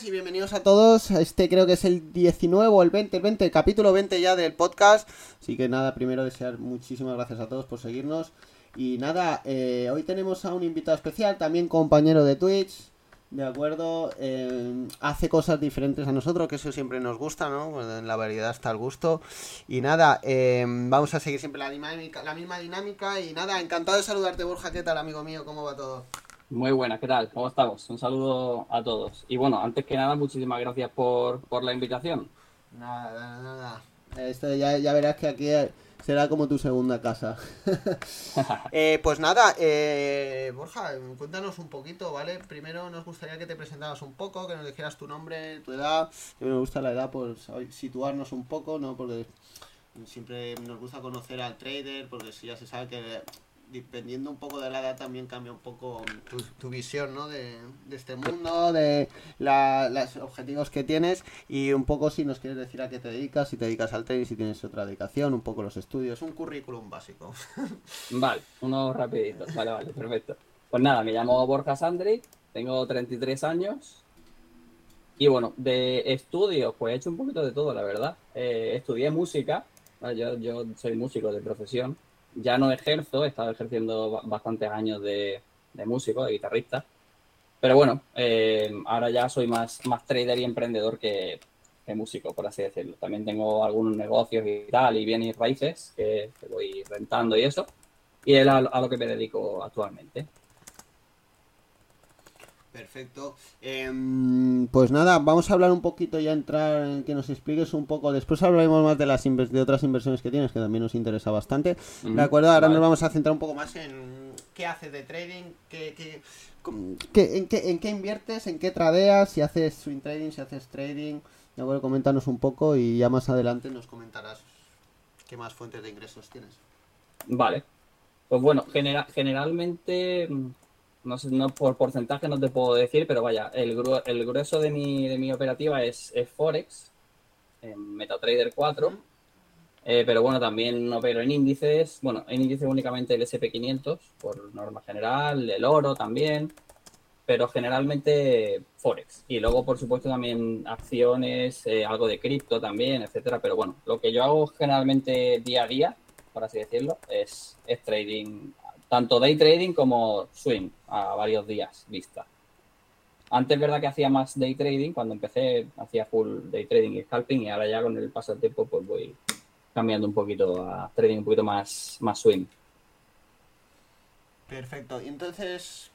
y bienvenidos a todos. Este creo que es el 19 o el 20, el 20, el capítulo 20 ya del podcast. Así que nada, primero desear muchísimas gracias a todos por seguirnos. Y nada, eh, hoy tenemos a un invitado especial, también compañero de Twitch, de acuerdo. Eh, hace cosas diferentes a nosotros, que eso siempre nos gusta, ¿no? Pues en la variedad está el gusto. Y nada, eh, vamos a seguir siempre la dinámica, la misma dinámica. Y nada, encantado de saludarte, Borja. ¿Qué tal, amigo mío? ¿Cómo va todo? Muy buenas, ¿qué tal? ¿Cómo estamos? Un saludo a todos. Y bueno, antes que nada, muchísimas gracias por, por la invitación. Nada, nada. Esto ya, ya verás que aquí será como tu segunda casa. eh, pues nada, eh, Borja, cuéntanos un poquito, ¿vale? Primero nos gustaría que te presentaras un poco, que nos dijeras tu nombre, tu edad. A mí me gusta la edad por situarnos un poco, ¿no? Porque siempre nos gusta conocer al trader, porque si ya se sabe que dependiendo un poco de la edad también cambia un poco tu, visión ¿no? de, este mundo, de los objetivos que tienes y un poco si nos quieres decir a qué te dedicas, si te dedicas al trading, si tienes otra dedicación, un poco los estudios, un currículum básico. Vale, uno rapidito, vale, vale, perfecto. Pues nada, me llamo Borja Sandri, tengo 33 años y bueno, de estudios, pues he hecho un poquito de todo, la verdad. Eh, estudié música, yo, yo soy músico de profesión ya no ejerzo, he estado ejerciendo bastantes años de, músico, de guitarrista. Pero bueno, eh, ahora ya soy más, más trader y emprendedor que, músico, por así decirlo. También tengo algunos negocios y tal, y bienes raíces que, voy rentando y eso. Y es a, a lo que me dedico actualmente. Perfecto. Em, pues nada, vamos a hablar un poquito ya, entrar en que nos expliques un poco. Después hablaremos más de las de otras inversiones que tienes, que también nos interesa bastante. ¿De acuerdo? Ahora nos vamos a centrar un poco más en qué haces de trading, qué, qué, en, qué, en qué inviertes, en qué tradeas, si haces swing trading, si haces trading. De acuerdo, coméntanos un poco y ya más adelante nos comentarás qué más fuentes de ingresos tienes. Vale. Pues bueno, generalmente no sé, no por porcentaje no te puedo decir, pero vaya, el, el grueso de mi, de mi operativa es, Forex, en MetaTrader 4, eh, pero bueno, también opero en índices, bueno, en índices únicamente el SP500, por norma general, el oro también, pero generalmente Forex. Y luego, por supuesto, también acciones, eh, algo de cripto también, etcétera, pero bueno, lo que yo hago generalmente día a día, por así decirlo, es, es trading tanto day trading como swing a varios días vista. Antes es verdad que hacía más day trading, cuando empecé hacía full day trading y scalping y ahora ya con el paso del tiempo pues voy cambiando un poquito a trading un poquito más, más swing. Perfecto. Y entonces,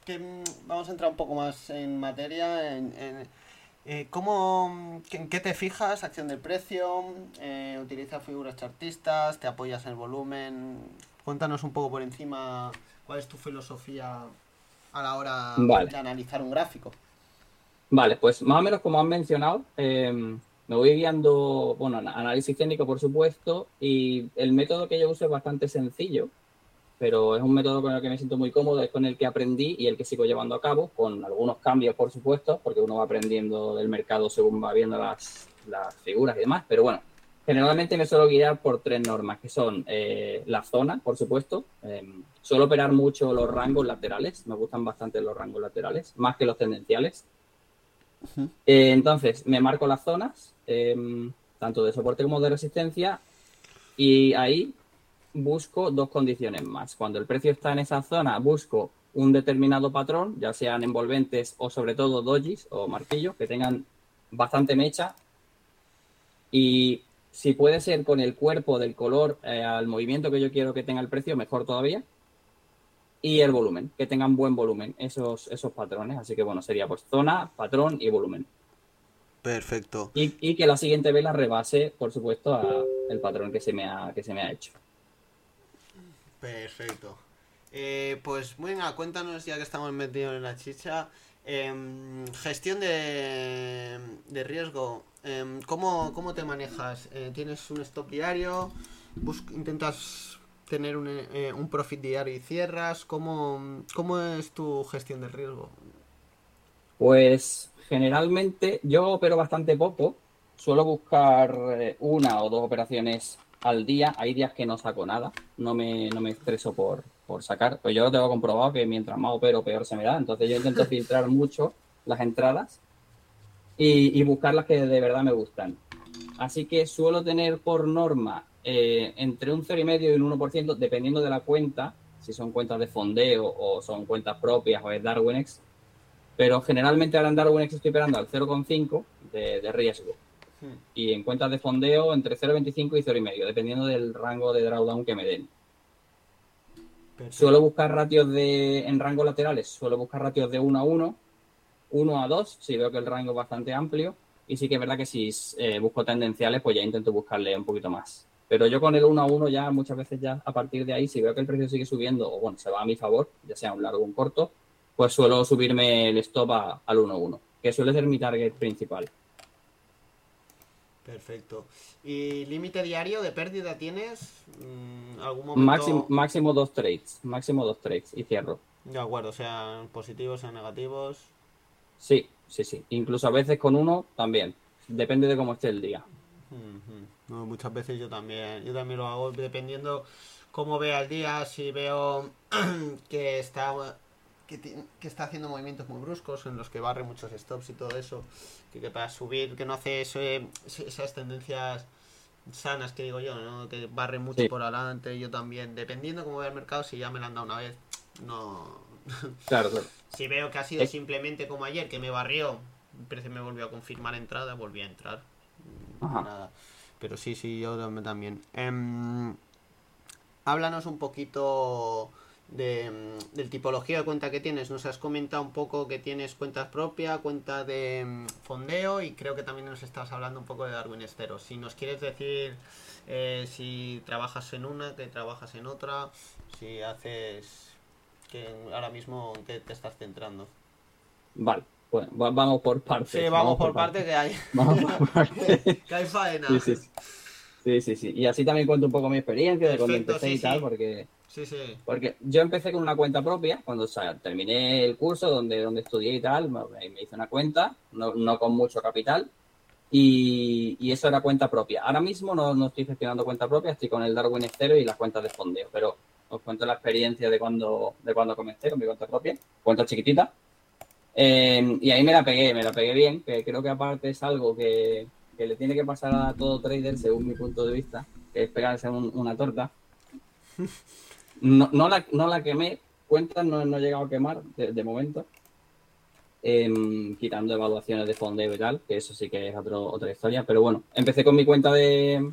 vamos a entrar un poco más en materia. En, eh, ¿cómo, ¿En qué te fijas? ¿Acción del precio? Eh, ¿Utilizas figuras chartistas? ¿Te apoyas en volumen? Cuéntanos un poco por encima cuál es tu filosofía a la hora de analizar un gráfico. Vale, pues más o menos como han mencionado, em, me voy guiando, bueno, análisis técnico por supuesto, y el método que yo uso es bastante sencillo, pero es un método con el que me siento muy cómodo, es con el que aprendí y el que sigo llevando a cabo, con algunos cambios por supuesto, porque uno va aprendiendo del mercado según va viendo las, las figuras y demás, pero bueno, Generalmente me suelo guiar por tres normas, que son eh, la zona, por supuesto. Eh, suelo operar mucho los rangos laterales, me gustan bastante los rangos laterales, más que los tendenciales. Eh, entonces, me marco las zonas, tanto de soporte como de resistencia, y ahí busco dos condiciones más. Cuando el precio está en esa zona, busco un determinado patrón, ya sean envolventes o sobre todo dojis o martillos, que tengan bastante mecha. Y si puede ser con el cuerpo del color eh, al movimiento que yo quiero que tenga el precio, mejor todavía. Y el volumen, que tengan buen volumen esos, esos patrones. Así que bueno, sería pues zona, patrón y volumen. Perfecto. Y, que la siguiente vela rebase, por supuesto, a el patrón que se me ha, que se me ha hecho. Perfecto. Eh, pues bueno, cuéntanos ya que estamos metidos en la chicha. Em, gestión de, de riesgo. Em, ¿cómo, ¿cómo, te manejas? Eh, ¿Tienes un stop diario? ¿Intentas tener un, eh, un, profit diario y cierras? ¿Cómo, ¿Cómo es tu gestión del riesgo? Pues generalmente yo opero bastante poco. Suelo buscar eh, una o dos operaciones al día. Hay días que no saco nada. No me, no me estreso por, por sacar. Pues yo lo tengo comprobado que mientras más opero, peor se me da. Entonces yo intento filtrar mucho las entradas y, buscar las que de verdad me gustan. Así que suelo tener por norma eh, entre un 0,5 y un 1%, dependiendo de la cuenta, si son cuentas de fondeo o son cuentas propias o es DarwinX. Pero generalmente ahora en DarwinX estoy esperando al 0,5 de, de, riesgo. Hmm. Y en cuentas de fondeo entre 0,25 y 0,5, dependiendo del rango de drawdown que me den. Suelo buscar ratios de, en rangos laterales, suelo buscar ratios de 1 a 1, 1 a 2, si veo que el rango es bastante amplio. Y sí que es verdad que si eh, busco tendenciales, pues ya intento buscarle un poquito más. Pero yo con el 1 a 1 ya muchas veces ya a partir de ahí, si veo que el precio sigue subiendo o bueno, se va a mi favor, ya sea un largo o un corto, pues suelo subirme el stop al 1 a 1, que suele ser mi target principal. Perfecto. ¿Y límite diario de pérdida tienes? Mm, ¿Algún momento? Máximo, dos trades. Máximo dos trades y cierro. De acuerdo, sean positivos, sean negativos. Sí, sí, sí. Incluso a veces con uno también. Depende de cómo esté el día muchas veces yo también, yo también lo hago dependiendo cómo vea el día, si veo que está que, está haciendo movimientos muy bruscos en los que barre muchos stops y todo eso, que, para subir, que no hace esas tendencias sanas que digo yo, ¿no? que barre mucho por adelante, yo también, dependiendo cómo vea el mercado, si ya me lo han dado una vez, no... Claro, si veo que ha sido simplemente como ayer, que me barrió, el precio me volvió a confirmar entrada, volví a entrar. Nada. Pero sí, sí, yo también. Em, háblanos un poquito de, del tipología de cuenta que tienes. Nos has comentado un poco que tienes cuentas propias, cuenta de em, fondeo y creo que también nos estabas hablando un poco de Darwin Estero. Si nos quieres decir eh, si trabajas en una, que trabajas en otra, si haces que ahora mismo en qué te estás centrando. Vale. Bueno, vamos por partes. Sí, vamos, por, partes que hay. Vamos por partes. que hay faena. Sí, sí, sí. sí, Y así también cuento un poco mi experiencia de cuando empecé y tal, porque. Sí, sí. Porque yo empecé con una cuenta propia, cuando terminé el curso donde, donde estudié y tal, me, hice una cuenta, no, no con mucho capital, y, y, eso era cuenta propia. Ahora mismo no, no, estoy gestionando cuenta propia, estoy con el Darwin Estero y las cuentas de fondeo, pero os cuento la experiencia de cuando, de cuando comencé con mi cuenta propia, cuenta chiquitita, Em, y ahí me la pegué, me la pegué bien, que creo que aparte es algo que, le tiene que pasar a todo trader, según mi punto de vista, que es pegarse una torta. No, no, la, no la quemé, cuentas no, no he llegado a quemar de, momento, em, quitando evaluaciones de fondeo y tal, que eso sí que es otro, otra historia, pero bueno, empecé con mi cuenta de,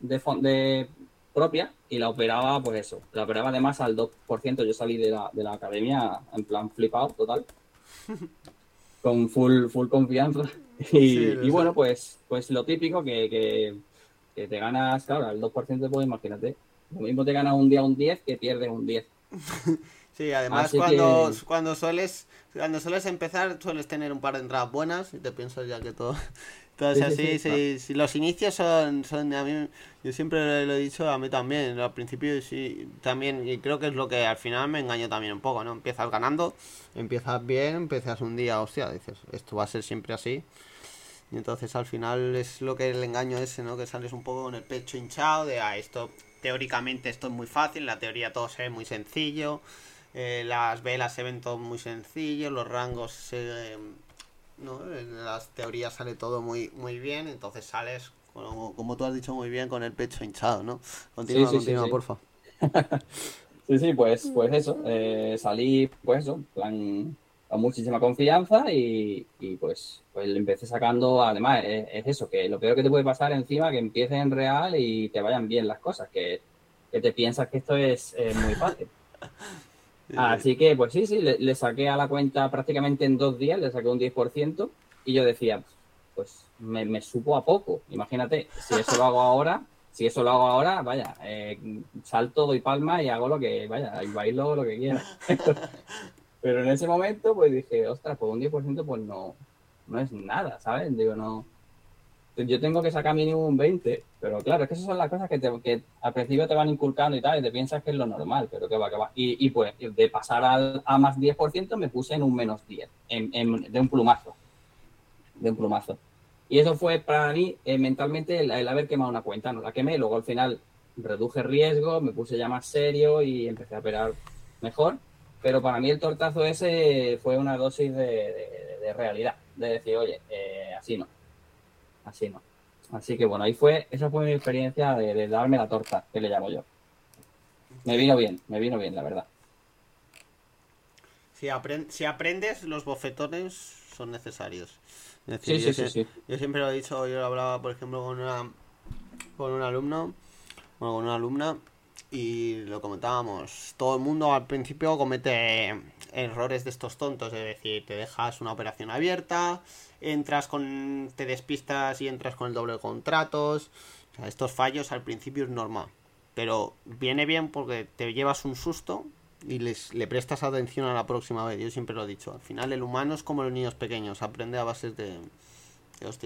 de propia y la operaba, pues eso, la operaba además al 2%, yo salí de la, de la academia en plan flipado total con full, full confianza. Y, bueno, pues, pues lo típico que, que, te ganas, claro, al 2% pues imagínate. Lo mismo te ganas un día un 10 que pierdes un 10. Sí, además cuando, cuando sueles cuando sueles empezar sueles tener un par de entradas buenas y te piensas ya que todo entonces, así, sí, los inicios son, son, a mí, yo siempre lo he dicho, a mí también, al principio sí, también, y creo que es lo que al final me engañó también un poco, ¿no? Empiezas ganando, empiezas bien, empiezas un día, hostia, dices, esto va a ser siempre así, y entonces al final es lo que el engaño ese, ¿no? Que sales un poco con el pecho hinchado de, ah, esto, teóricamente esto es muy fácil, la teoría todo se ve muy sencillo, eh, las velas se ven todo muy sencillo, los rangos se ¿no? En las teorías sale todo muy, muy bien, entonces sales, como, como tú has dicho muy bien, con el pecho hinchado, ¿no? Continúa, continúa, porfa. sí, sí, pues, pues eso, eh, salí, pues eso, plan, con muchísima confianza y, y pues, pues le empecé sacando, además, es, eso, que lo peor que te puede pasar encima, que empieces en real y te vayan bien las cosas, que, que te piensas que esto es muy fácil. Así que, pues sí, sí, le, saqué a la cuenta prácticamente en dos días, le saqué un 10% y yo decía, pues me, me supo a poco. Imagínate, si eso lo hago ahora, si eso lo hago ahora, vaya, eh, salto, doy palma y hago lo que, vaya, y bailo lo que quiera. Pero en ese momento, pues dije, ostras, pues un 10% pues no, no es nada, ¿sabes? Digo, no, yo tengo que sacar mínimo un 20, pero claro, es que esas son las cosas que, te, que al principio te van inculcando y tal, y te piensas que es lo normal, pero que va, que va. Y, y pues de pasar al, a más 10% me puse en un menos 10, en, de un plumazo, de un plumazo. Y eso fue para mí eh, mentalmente el, haber quemado una cuenta, no la quemé, luego al final reduje riesgo, me puse ya más serio y empecé a operar mejor, pero para mí el tortazo ese fue una dosis de realidad de decir, oye, eh, así no, así no. Así que bueno, ahí fue, esa fue mi experiencia de, darme la torta, que le llamo yo. Me vino bien, me vino bien, la verdad. Si, si aprendes, los bofetones son necesarios. sí, sí, sí, yo siempre lo he dicho, yo lo hablaba, por ejemplo, con una con un alumno, bueno, con una alumna, y lo comentábamos. Todo el mundo al principio comete errores de estos tontos, es decir, te dejas una operación abierta, entras con. te despistas y entras con el doble de contratos. O sea, estos fallos al principio es normal. Pero viene bien porque te llevas un susto y les, le prestas atención a la próxima vez. Yo siempre lo he dicho. Al final el humano es como los niños pequeños, aprende a bases de,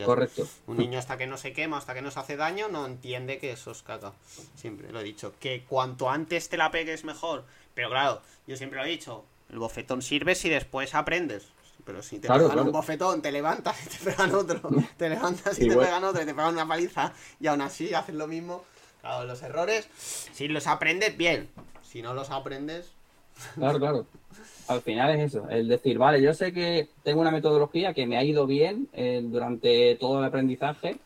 Correcto. Un niño hasta que no se quema, hasta que no se hace daño, no entiende que eso es caca. Siempre lo he dicho. Que cuanto antes te la pegues mejor. Pero claro, yo siempre lo he dicho. El bofetón sirve si después aprendes. Pero si te pegan un bofetón, te levantas y te pegan otro. te levantas y te pegan otro y te pegan una paliza. Y aún así haces lo mismo. Claro, los errores, si los aprendes, bien. Si no los aprendes. Claro, claro. Al final es eso, el decir, vale, yo sé que tengo una metodología que me ha ido bien eh, durante todo el aprendizaje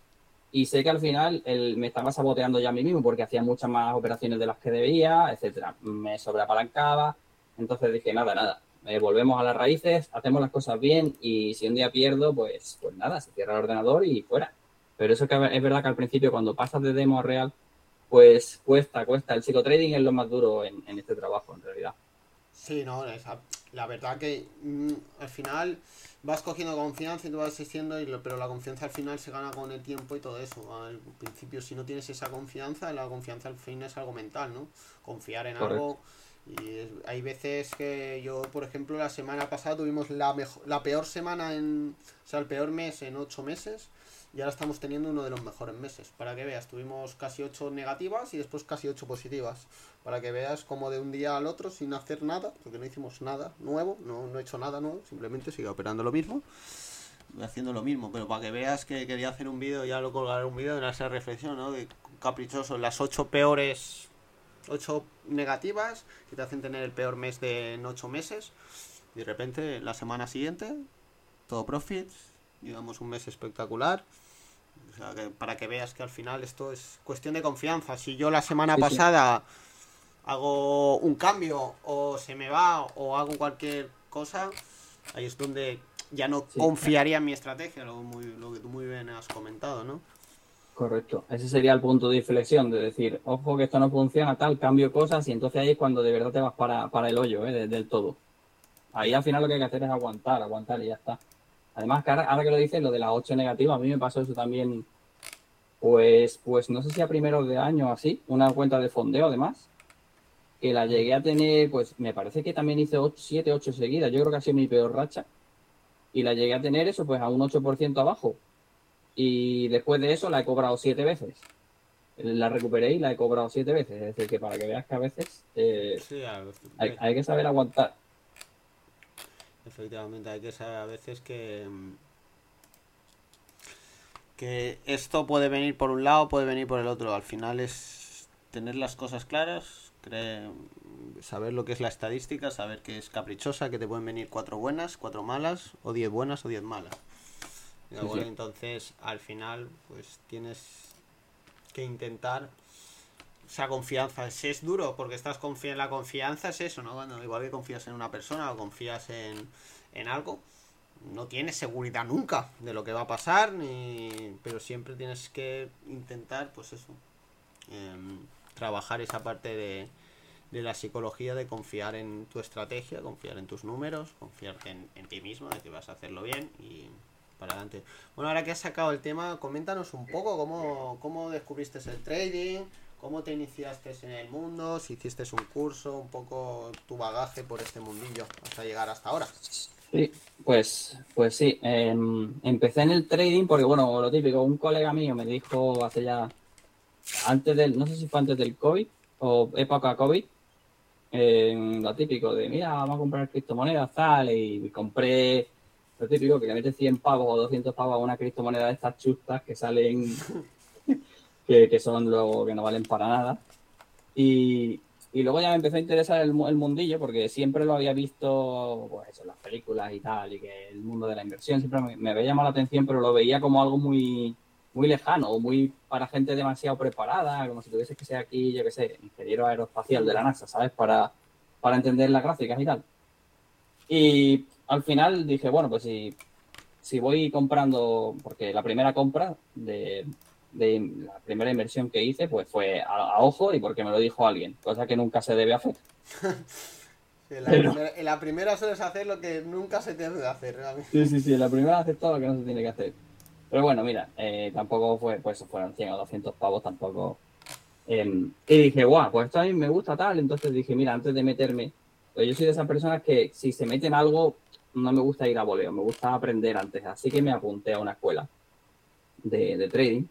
y sé que al final el, me estaba saboteando ya a mí mismo porque hacía muchas más operaciones de las que debía, etcétera. Me sobreapalancaba. Entonces dije, nada, nada, eh, volvemos a las raíces, hacemos las cosas bien y si un día pierdo, pues, pues nada, se cierra el ordenador y fuera. Pero eso que es verdad que al principio cuando pasas de demo a real, pues cuesta, cuesta. El psicotrading es lo más duro en este trabajo, en realidad. Sí, no, la verdad que mm, al final vas cogiendo confianza y tú vas existiendo, pero la confianza al final se gana con el tiempo y todo eso. Al principio, si no tienes esa confianza, la confianza al fin es algo mental, ¿no? Confiar en algo. Y hay veces que yo, por ejemplo, la semana pasada tuvimos la, mejor, la peor semana en. O sea, el peor mes en ocho meses y ahora estamos teniendo uno de los mejores meses. Para que veas, tuvimos casi 8 negativas y después casi 8 positivas. Para que veas como de un día al otro, sin hacer nada, porque no hicimos nada nuevo, no, no he hecho nada nuevo, simplemente sigo operando lo mismo. Haciendo lo mismo, pero para que veas que quería hacer un vídeo, ya lo colgaré un vídeo de esa reflexión, ¿no? De caprichoso, las 8 peores, 8 negativas que te hacen tener el peor mes de en 8 meses. Y de repente, la semana siguiente, todo profits, digamos un mes espectacular. O sea, que para que veas que al final esto es cuestión de confianza. Si yo la semana pasada hago un cambio o se me va o hago cualquier cosa, ahí es donde ya no confiaría en mi estrategia, lo, lo que tú muy bien has comentado, ¿no? Correcto. Ese sería el punto de inflexión, de decir, ojo que esto no funciona, tal, cambio cosas y entonces ahí es cuando de verdad te vas para, para el hoyo, ¿eh? del todo. Ahí al final lo que hay que hacer es aguantar, aguantar y ya está. Además, ahora, que lo dices, lo de las 8 negativas, a mí me pasó eso también, pues, pues no sé si a primeros de año así, una cuenta de fondeo además, que la llegué a tener, pues me parece que también hice 7, 8 seguidas, yo creo que ha sido mi peor racha, y la llegué a tener eso, pues a un 8% abajo, y después de eso la he cobrado 7 veces. La recuperé y la he cobrado 7 veces, es decir, que para que veas que a veces eh, hay que saber aguantar. Efectivamente, hay que saber a veces que que esto puede venir por un lado, puede venir por el otro. Al final es tener las cosas claras, saber lo que es la estadística, saber que es caprichosa, que te pueden venir cuatro buenas, cuatro malas, o diez buenas o diez malas. Entonces, al final, pues tienes que intentar esa confianza. Si es duro porque estás confiando en la confianza, es eso, ¿no? Cuando igual que confías en una persona o confías en, en algo, no tienes seguridad nunca de lo que va a pasar, ni... pero siempre tienes que intentar, pues eso, em, trabajar esa parte de, de la psicología, de confiar en tu estrategia, confiar en tus números, confiar en, en ti mismo, de que vas a hacerlo bien y para adelante. Bueno, ahora que has sacado el tema, coméntanos un poco cómo, cómo descubriste el trading, ¿Cómo te iniciaste en el mundo? Si hiciste un curso, un poco tu bagaje por este mundillo hasta llegar hasta ahora. Sí, pues, pues sí. Em, empecé en el trading porque, bueno, lo típico, un colega mío me dijo hace ya, antes del, no sé si fue antes del COVID o época COVID, em, lo típico de, mira, vamos a comprar criptomonedas, tal, y compré lo típico, que le metes 100 pavos o 200 pavos a una criptomoneda de estas chustas que salen que, son luego que no valen para nada. Y, Y luego ya me empezó a interesar el, mundillo porque siempre lo había visto pues, en las películas y tal, y que el mundo de la inversión siempre me, había llamado la atención, pero lo veía como algo muy, muy lejano, muy para gente demasiado preparada, como si tuviese que ser aquí, yo qué sé, ingeniero aeroespacial de la NASA, ¿sabes? Para, para entender las gráficas y tal. Y al final dije, bueno, pues si, si voy comprando, porque la primera compra de, de la primera inversión que hice, pues fue a, ojo y porque me lo dijo alguien, cosa que nunca se debe hacer. en, la primera, en, la primera, sueles hacer lo que nunca se debe hacer. Realmente. Sí, sí, sí, en la primera haces todo lo que no se tiene que hacer. Pero bueno, mira, eh, tampoco fue, pues fueron 100 o 200 pavos, tampoco. Em, y dije, guau, pues esto a mí me gusta tal. Entonces dije, mira, antes de meterme, pues yo soy de esas personas que si se meten algo, no me gusta ir a voleo, me gusta aprender antes. Así que me apunté a una escuela de, de trading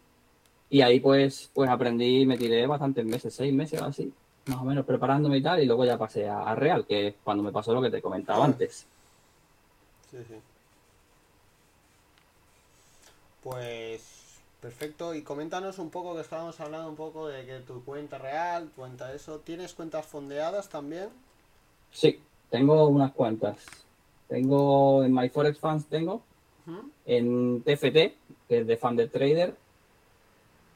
y ahí pues, pues aprendí, me tiré bastantes meses, seis meses o así, más o menos preparándome y tal, y luego ya pasé a, Real, que es cuando me pasó lo que te comentaba antes. Sí, sí. Pues perfecto, y coméntanos un poco, que estábamos hablando un poco de que tu cuenta real, cuenta eso, ¿tienes cuentas fondeadas también? Sí, tengo unas cuentas. Tengo en MyForex Funds, tengo, en TFT, que es de Funded Trader,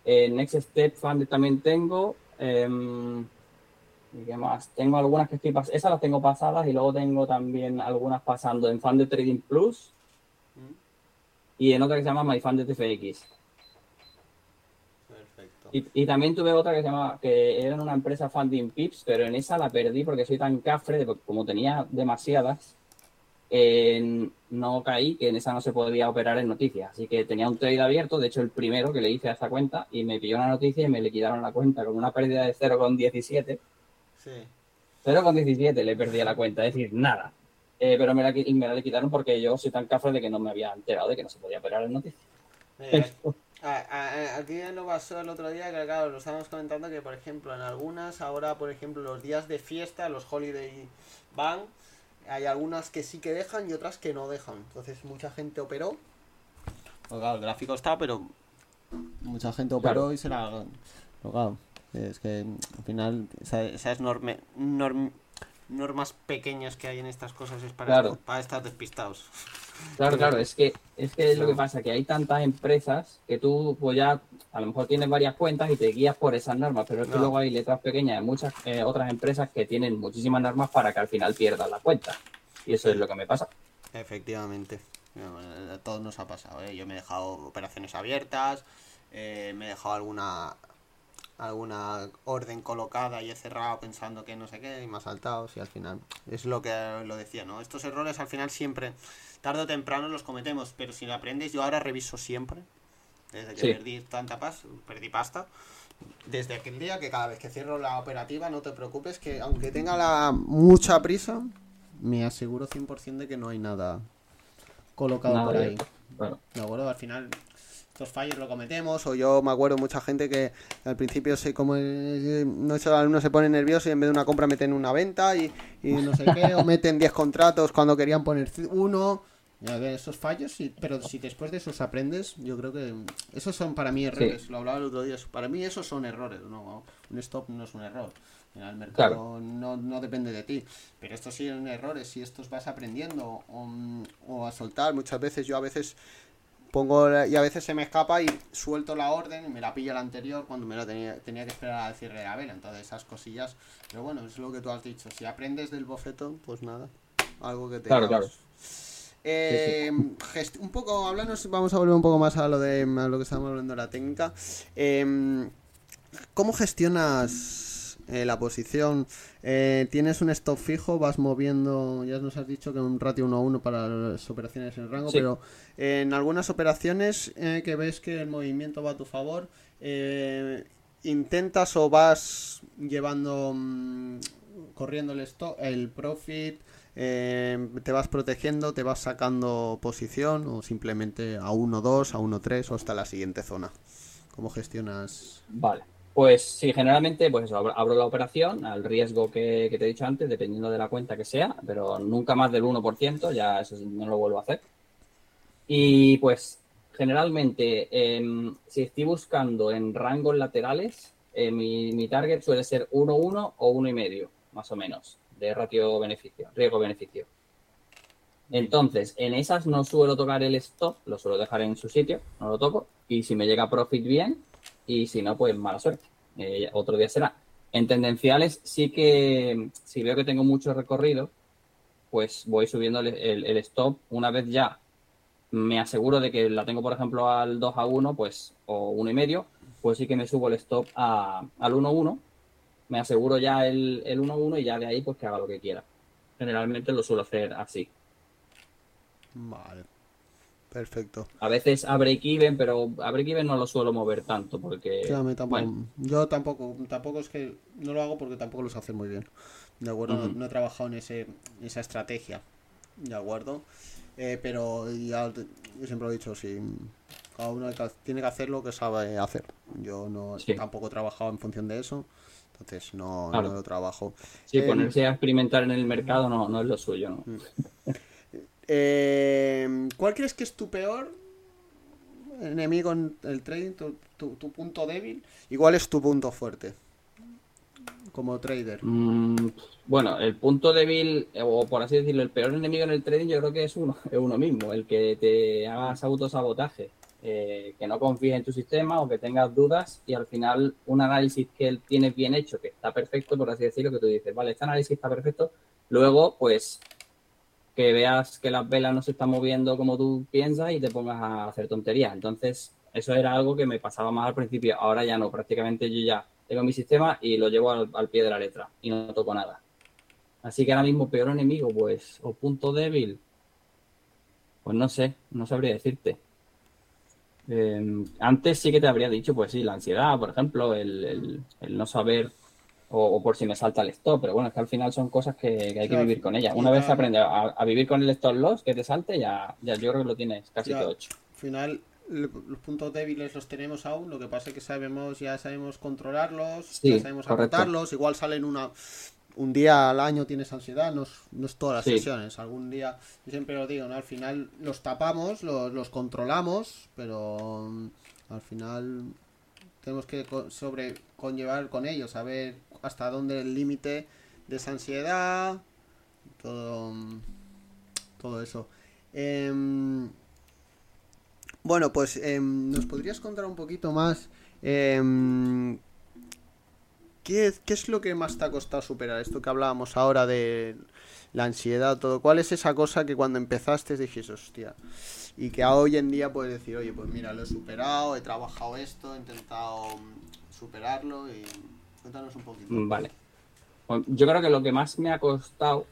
Next Step Fund también tengo. Em, ¿Y qué más? Tengo algunas que estoy. Esas las tengo pasadas y luego tengo también algunas pasando en Funded Trading Plus y en otra que se llama My Funded FX. Perfecto. Y, también tuve otra que se llama, que era una empresa Funding Pips, pero en esa la perdí porque soy tan cafre, como tenía demasiadas, no caí, que en esa no se podía operar en noticias. Así que tenía un trade abierto, de hecho el primero que le hice a esta cuenta, y me pilló una noticia y me liquidaron la cuenta con una pérdida de 0,17. Sí. 0,17 le perdí a la cuenta, es decir, nada. Eh, pero me la, me la liquidaron porque yo soy tan cafre de que no me había enterado de que no se podía operar en noticias. aquí no pasó el otro día que, claro, lo estábamos comentando que, por ejemplo, en algunas, ahora, por ejemplo, los días de fiesta, los holiday van, hay algunas que sí que dejan y otras que no dejan. Entonces mucha gente operó. Pues claro, el gráfico está, pero mucha gente operó y se la... Pues es que al final esas norme, normas pequeñas que hay en estas cosas es para, para estar despistados. Claro, claro, es que es que es lo que pasa, que hay tantas empresas que tú pues ya a lo mejor tienes varias cuentas y te guías por esas normas, pero es que luego hay letras pequeñas de muchas eh, otras empresas que tienen muchísimas normas para que al final pierdas la cuenta. Y eso es lo que me pasa. Efectivamente. A todos nos ha pasado, ¿eh? Yo me he dejado operaciones abiertas, eh, me he dejado alguna alguna orden colocada y he cerrado pensando que no sé qué y me ha saltado y al final es lo que lo decía, ¿no? Estos errores al final siempre tarde o temprano los cometemos, pero si lo aprendes, yo ahora reviso siempre, desde que perdí tanta paz, perdí pasta, desde aquel día que cada vez que cierro la operativa, no te preocupes, que aunque tenga la mucha prisa, me aseguro 100% de que no hay nada colocado por ahí. Bueno. De acuerdo, al final estos fallos lo cometemos, o yo me acuerdo mucha gente que al principio se como no uno se pone nervioso y en vez de una compra meten una venta y, y no sé qué, o meten 10 contratos cuando querían poner uno esos fallos, pero si después de esos aprendes, yo creo que esos son para mí errores. Lo hablaba el otro día. Para mí esos son errores. No, un stop no es un error. El mercado no, no, depende de ti. Pero estos sí son errores. Si estos vas aprendiendo o, a soltar, muchas veces yo a veces pongo y a veces se me escapa y suelto la orden y me la pilla la anterior cuando me la tenía, tenía que esperar al cierre de la vela. Entonces esas cosillas. Pero bueno, es lo que tú has dicho. Si aprendes del bofetón, pues nada. Algo que te claro, claro. Eh, un poco, hablamos, vamos a volver un poco más a lo de lo que estábamos hablando de la técnica. Em, ¿Cómo gestionas eh, la posición? Eh, ¿Tienes un stop fijo? ¿Vas moviendo? Ya nos has dicho que un ratio 1 a 1 para las operaciones en rango, pero en algunas operaciones que ves que el movimiento va a tu favor, ¿intentas o vas llevando, mm, corriendo el, stop, el profit? Eh, te vas protegiendo, te vas sacando posición o simplemente a 1-2, a 1-3 o hasta la siguiente zona. ¿Cómo gestionas? Vale, pues sí, generalmente pues eso, abro, la operación al riesgo que, te he dicho antes, dependiendo de la cuenta que sea, pero nunca más del 1%, ya eso no lo vuelvo a hacer. Y pues generalmente, em, si estoy buscando en rangos laterales, eh, mi, mi, target suele ser 1-1 o 1,5, más o menos, de ratio-beneficio, riesgo-beneficio. Entonces, en esas no suelo tocar el stop, lo suelo dejar en su sitio, no lo toco, y si me llega profit bien, y si no, pues mala suerte. Eh, otro día será. En tendenciales sí que, si veo que tengo mucho recorrido, pues voy subiendo el, stop una vez ya me aseguro de que la tengo, por ejemplo, al 2 a 1, pues, o 1 y medio, pues sí que me subo el stop a, al 1 1, me aseguro ya el, el 1 1 y ya de ahí pues que haga lo que quiera. Generalmente lo suelo hacer así. Vale. Perfecto. A veces a break-even, pero a break-even no lo suelo mover tanto porque... Yo tampoco, tampoco es que no lo hago porque tampoco los hace muy bien. De acuerdo, no, he trabajado en ese, esa estrategia. De acuerdo. Eh, pero ya, yo siempre lo he dicho, si cada uno tiene que hacer lo que sabe hacer. Yo no tampoco he trabajado en función de eso, entonces no, lo trabajo. Sí, eh, ponerse a experimentar en el mercado no, no es lo suyo, ¿no? Eh, ¿Cuál crees que es tu peor enemigo en el trading, tu, punto débil? ¿Igual es tu punto fuerte? Como trader. Mm, bueno, el punto débil, o por así decirlo, el peor enemigo en el trading, yo creo que es uno, es uno mismo, el que te hagas autosabotaje. Eh, que no confíes en tu sistema o que tengas dudas y al final un análisis que él tiene bien hecho, que está perfecto, por así decirlo, que tú dices, vale, este análisis está perfecto, luego pues que veas que las velas no se están moviendo como tú piensas y te pongas a hacer tonterías. Entonces, eso era algo que me pasaba más al principio. Ahora ya no, prácticamente yo ya tengo mi sistema y lo llevo al, pie de la letra y no toco nada. Así que ahora mismo peor enemigo, pues, o punto débil, pues no sé, no sabría decirte. Em, antes sí que te habría dicho, pues sí, la ansiedad, por ejemplo, el, el no saber o, por si me salta el stop, pero bueno, es que al final son cosas que, hay que vivir con ellas. Una vez se aprende a, vivir con el stop loss, que te salte, ya, ya yo creo que lo tienes casi todo hecho. Al final, los puntos débiles los tenemos aún, lo que pasa es que sabemos, ya sabemos controlarlos, ya sabemos agotarlos, igual salen una un día al año tienes ansiedad, no es, todas las sesiones. Algún día, yo siempre lo digo, ¿no? Al final los tapamos, los, los controlamos, pero mm, al final tenemos que sobre conllevar con ellos, saber hasta dónde el límite de esa ansiedad, todo, todo eso. Em, bueno, pues em, nos podrías contar un poquito más. Em, ¿qué, ¿Qué es lo que más te ha costado superar? Esto que hablábamos ahora de la ansiedad, todo. ¿Cuál es esa cosa que cuando empezaste dijiste, hostia? y que hoy en día puedes decir, oye, pues mira, lo he superado, he trabajado esto, he intentado superarlo y cuéntanos un poquito. Vale. Yo creo que lo que más me ha costado,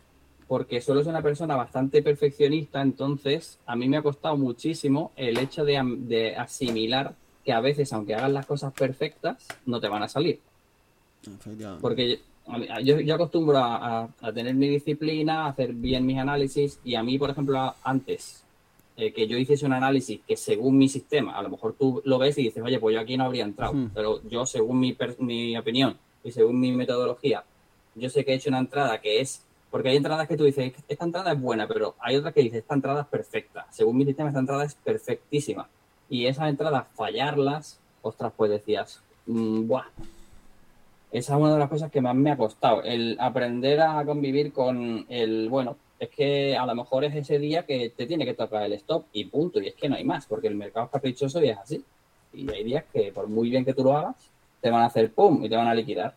porque solo soy una persona bastante perfeccionista, entonces a mí me ha costado muchísimo el hecho de, asimilar que a veces, aunque hagas las cosas perfectas, no te van a salir. Porque yo, yo acostumbro a, a, tener mi disciplina, a hacer bien mis análisis y a mí, por ejemplo, antes eh, que yo hiciese un análisis que según mi sistema, a lo mejor tú lo ves y dices, oye, pues yo aquí no habría entrado, pero yo según mi, mi opinión y según mi metodología, yo sé que he hecho una entrada que es, porque hay entradas que tú dices, esta entrada es buena, pero hay otras que dices, esta entrada es perfecta. Según mi sistema, esta entrada es perfectísima. Y esas entradas, fallarlas, ostras, pues decías, mm, buah. Esa es una de las cosas que más me ha costado, el aprender a convivir con el, bueno, es que a lo mejor es ese día que te tiene que tocar el stop y punto. Y es que no hay más, porque el mercado es caprichoso y es así. Y hay días que, por muy bien que tú lo hagas, te van a hacer pum y te van a liquidar.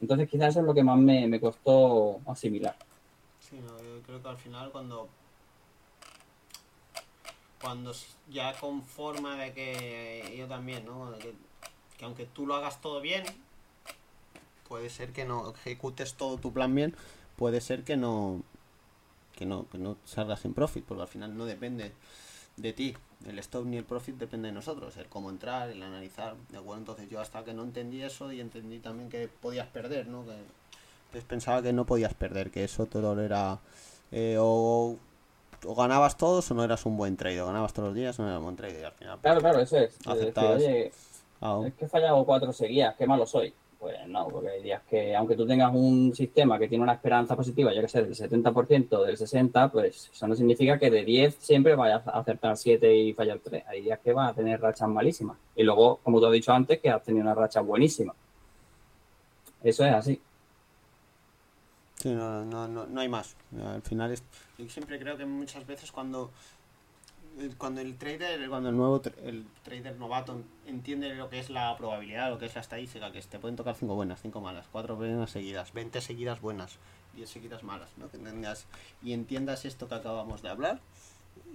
Entonces, quizás eso es lo que más me, costó asimilar. Sí, yo creo que al final, cuando cuando ya conforma de que yo también, ¿no? Que, aunque tú lo hagas todo bien, puede ser que no ejecutes todo tu plan bien, puede ser que no, que no, que no salgas en profit, porque al final no depende de ti. El stop ni el profit depende de nosotros, el cómo entrar, el analizar, ¿de acuerdo? Entonces yo hasta que no entendí eso y entendí también que podías perder, ¿no? Que pensaba que no podías perder, que eso todo era eh, o, o, ganabas todos o no eras un buen trader, ganabas todos los días o no eras un buen trader. al final, claro, claro, eso es. es que he fallado cuatro seguidas, qué malo soy. Pues no, porque hay días que, aunque tú tengas un sistema que tiene una esperanza positiva, yo que sé, del 70%, del 60%, pues eso no significa que de 10 siempre vayas a acertar 7 y fallar 3. Hay días que vas a tener rachas malísimas. Y luego, como tú has dicho antes, que has tenido una racha buenísima. Eso es así. Sí, no, no, no, no hay más. Al final, es, yo siempre creo que muchas veces cuando cuando el trader, cuando el nuevo el trader novato entiende lo que es la probabilidad, lo que es la estadística, que te pueden tocar 5 buenas, 5 malas, 4 buenas seguidas, 20 seguidas buenas, 10 seguidas malas, ¿no? Que y entiendas esto que acabamos de hablar,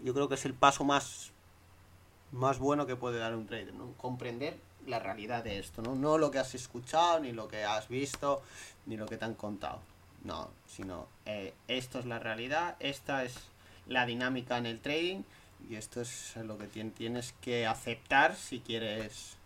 yo creo que es el paso más más bueno que puede dar un trader, ¿no? Comprender la realidad de esto, ¿no? No lo que has escuchado, ni lo que has visto, ni lo que te han contado. No, sino eh, esto es la realidad, esta es la dinámica en el trading y esto es lo que tienes que aceptar si quieres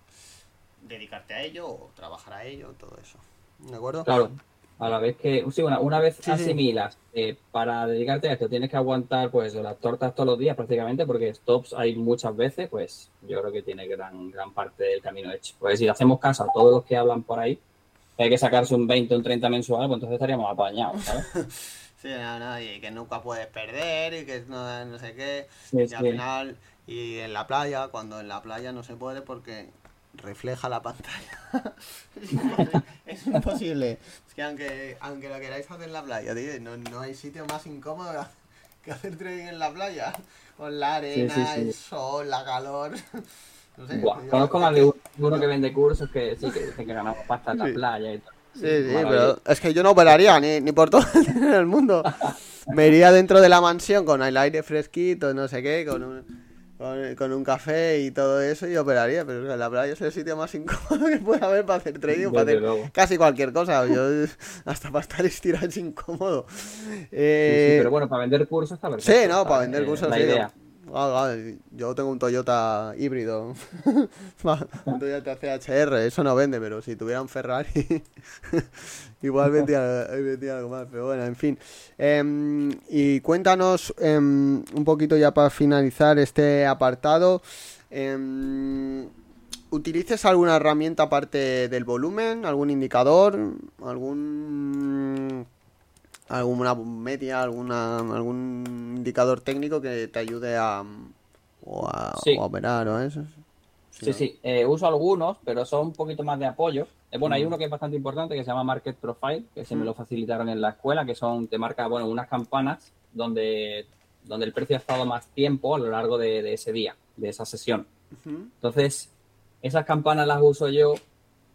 dedicarte a ello o trabajar a ello, todo eso. ¿De acuerdo? Claro. A la vez que, sí, una, una vez asimilas, eh, para dedicarte a esto tienes que aguantar pues las tortas todos los días prácticamente, porque stops hay muchas veces, pues yo creo que tiene gran, gran parte del camino hecho. Pues si hacemos caso a todos los que hablan por ahí, hay que sacarse un 20 o un 30 mensual, pues entonces estaríamos apañados, ¿sabes? Sí, no, y que nunca puedes perder y que no, no sé qué. y al final, y en la playa, cuando en la playa no se puede porque refleja la pantalla. es, imposible. Es que aunque, aunque lo queráis hacer en la playa, tío, no, no hay sitio más incómodo que hacer trading en la playa. Con la arena, el sol, la calor. No sé, conozco más de uno que vende cursos que sí que dice que ganamos pasta en la playa y todo. Sí, sí, pero es que yo no operaría ni, ni por todo el mundo. Me iría dentro de la mansión con el aire fresquito, no sé qué, con un, con, un café y todo eso y operaría, pero la playa es el sitio más incómodo que puede haber para hacer trading, para hacer casi cualquier cosa. Yo, hasta para estar estirado es incómodo. Eh... pero bueno, para vender cursos está perfecto. Sí, no, para vender eh, cursos. La idea. Yo tengo un Toyota híbrido, un Toyota CHR, eso no vende, pero si tuviera un Ferrari, igual vendía, algo más. Pero bueno, en fin. Em, y cuéntanos em, un poquito ya para finalizar este apartado. Eh, ¿Utilices alguna herramienta aparte del volumen? ¿Algún indicador? ¿Algún alguna media, alguna, algún indicador técnico que te ayude a, o a, operar o eso. Sí, sí, eh, uso algunos, pero son un poquito más de apoyo. Eh, bueno, hay mm. uno que es bastante importante que se llama Market Profile, que se me mm. lo facilitaron en la escuela, que son, te marca, bueno, unas campanas donde, donde el precio ha estado más tiempo a lo largo de, ese día, de esa sesión. Entonces, esas campanas las uso yo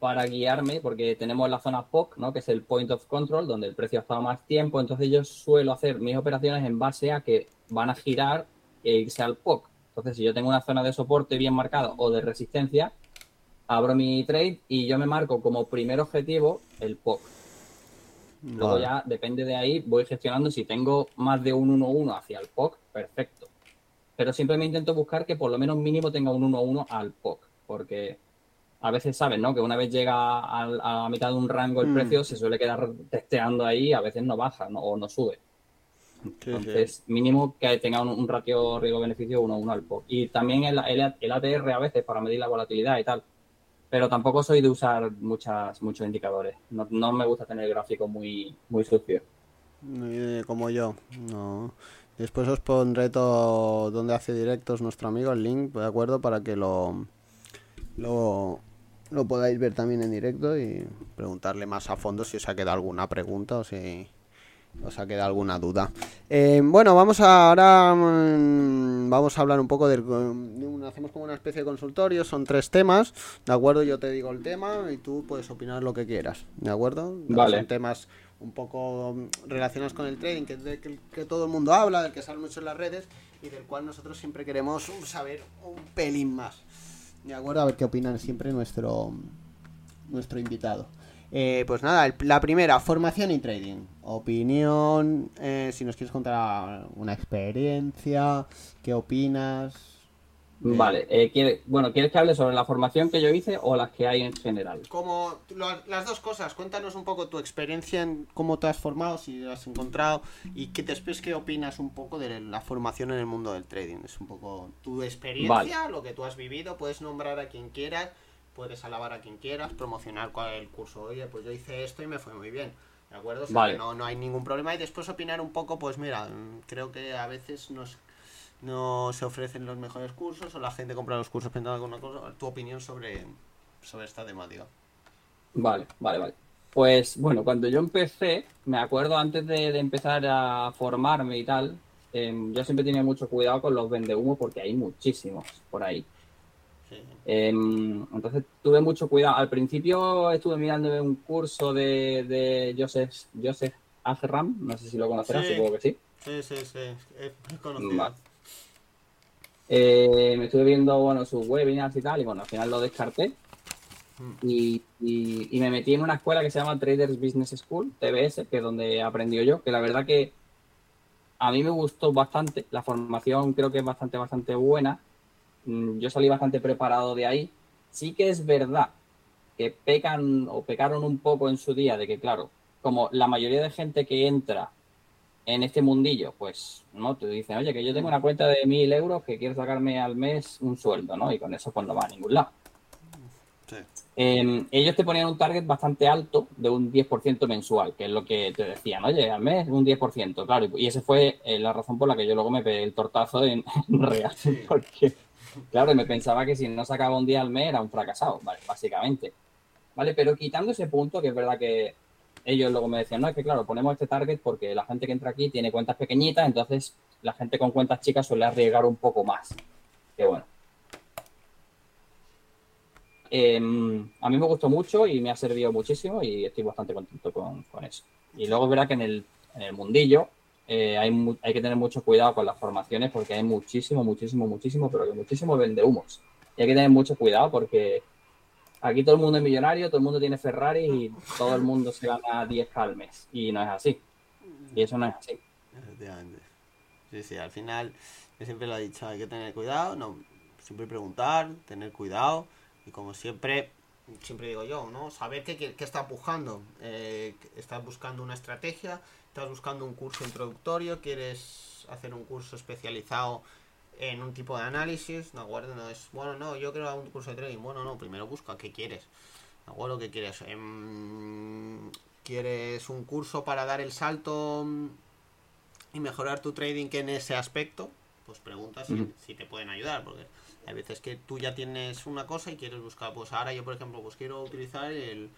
para guiarme, porque tenemos la zona POC, ¿no? que es el Point of Control, donde el precio ha estado más tiempo, entonces yo suelo hacer mis operaciones en base a que van a girar e irse al POC. Entonces, si yo tengo una zona de soporte bien marcada o de resistencia, abro mi trade y yo me marco como primer objetivo el POC. Luego ya, depende de ahí, voy gestionando. Si tengo más de un 1-1 hacia el POC, perfecto. Pero siempre me intento buscar que por lo menos mínimo tenga un 1-1 al POC, porque a veces saben, ¿no? Que una vez llega a, la mitad de un rango el mm. precio, se suele quedar testeando ahí, a veces no baja o no sube. Entonces, mínimo que tenga un, ratio riesgo-beneficio 1-1 al POC. Y también el, el, ATR a veces para medir la volatilidad y tal. Pero tampoco soy de usar muchas, muchos indicadores. No, me gusta tener el gráfico muy, muy sucio. Como yo, no. Después os pondré todo donde hace directos nuestro amigo, el link, de acuerdo, para que lo, lo, lo podáis ver también en directo y preguntarle más a fondo si os ha quedado alguna pregunta o si os ha quedado alguna duda. Eh, bueno, vamos a, ahora mm, vamos a hablar un poco del hacemos como una especie de consultorio, son tres temas, ¿de acuerdo? Yo te digo el tema y tú puedes opinar lo que quieras, ¿de acuerdo? Vale. Son temas un poco relacionados con el trading, que, que, que todo el mundo habla, del que sale mucho en las redes y del cual nosotros siempre queremos saber un pelín más. De acuerdo, a ver qué opinan siempre nuestro, nuestro invitado. Eh, pues nada, la primera, formación y trading. Opinión, eh, si nos quieres contar una experiencia, ¿qué opinas? Vale, eh, bueno, ¿quieres que hable sobre la formación que yo hice o las que hay en general? Como las dos cosas, cuéntanos un poco tu experiencia en cómo te has formado, si has encontrado y que después qué opinas un poco de la formación en el mundo del trading. Es un poco tu experiencia, lo que tú has vivido, puedes nombrar a quien quieras, puedes alabar a quien quieras, promocionar cuál el curso. Oye, pues yo hice esto y me fue muy bien. ¿De acuerdo? no, no hay ningún problema. Y después opinar un poco, pues mira, creo que a veces nos no se ofrecen los mejores cursos o la gente compra los cursos pensando alguna cosa. Tu opinión sobre, sobre esta temática. Vale, vale, vale. Pues bueno, cuando yo empecé, me acuerdo antes de, empezar a formarme y tal, em, yo siempre tenía mucho cuidado con los vendehumos porque hay muchísimos por ahí. Em, entonces tuve mucho cuidado. Al principio estuve mirando un curso de, de Joseph, Joseph Agerram, no sé si lo conocerás, supongo que sí. Sí, sí, sí, es conocido. Eh, me estuve viendo bueno, sus webinars y tal, y bueno, al final lo descarté. Mm. Y, y, me metí en una escuela que se llama Traders Business School, TBS, que es donde aprendí yo, que la verdad que a mí me gustó bastante. La formación creo que es bastante, bastante buena. Mm, yo salí bastante preparado de ahí. Sí que es verdad que pecan o pecaron un poco en su día de que, claro, como la mayoría de gente que entra en este mundillo, pues, ¿no? Te dicen, oye, que yo tengo una cuenta de mil euros que quiero sacarme al mes un sueldo, ¿no? Y con eso pues no va a ningún lado. Em, ellos te ponían un target bastante alto de un 10% mensual, que es lo que te decían, oye, al mes un 10%, claro, y esa fue eh, la razón por la que yo luego me pegué el tortazo en, real, porque, claro, me pensaba que si no sacaba un día al mes era un fracasado, ¿vale? Básicamente, ¿vale? Pero quitando ese punto, que es verdad que ellos luego me decían, no, es que claro, ponemos este target porque la gente que entra aquí tiene cuentas pequeñitas, entonces la gente con cuentas chicas suele arriesgar un poco más. Que bueno. Em, a mí me gustó mucho y me ha servido muchísimo y estoy bastante contento con, eso. Y luego verá que en el, en el mundillo eh, hay, hay que tener mucho cuidado con las formaciones porque hay muchísimo, muchísimo, muchísimo, pero que muchísimo vende humos. Y hay que tener mucho cuidado porque Aquí todo el mundo es millonario, todo el mundo tiene Ferrari y todo el mundo se gana 10 calmes. Y no es así. Y eso no es así. Efectivamente. Sí, sí, al final, yo siempre lo he dicho, hay que tener cuidado, no, siempre preguntar, tener cuidado. Y como siempre, siempre digo yo, ¿no? Saber qué, qué, está empujando. Eh, estás buscando una estrategia, estás buscando un curso introductorio, quieres hacer un curso especializado en un tipo de análisis, ¿de acuerdo? No es, bueno, no, yo quiero un curso de trading. Bueno, no, primero busca qué quieres. ¿De acuerdo? ¿Qué quieres? Em, ¿Quieres un curso para dar el salto y mejorar tu trading en ese aspecto? Pues pregunta si, te pueden ayudar, porque hay veces que tú ya tienes una cosa y quieres buscar, pues ahora yo por ejemplo, pues quiero utilizar el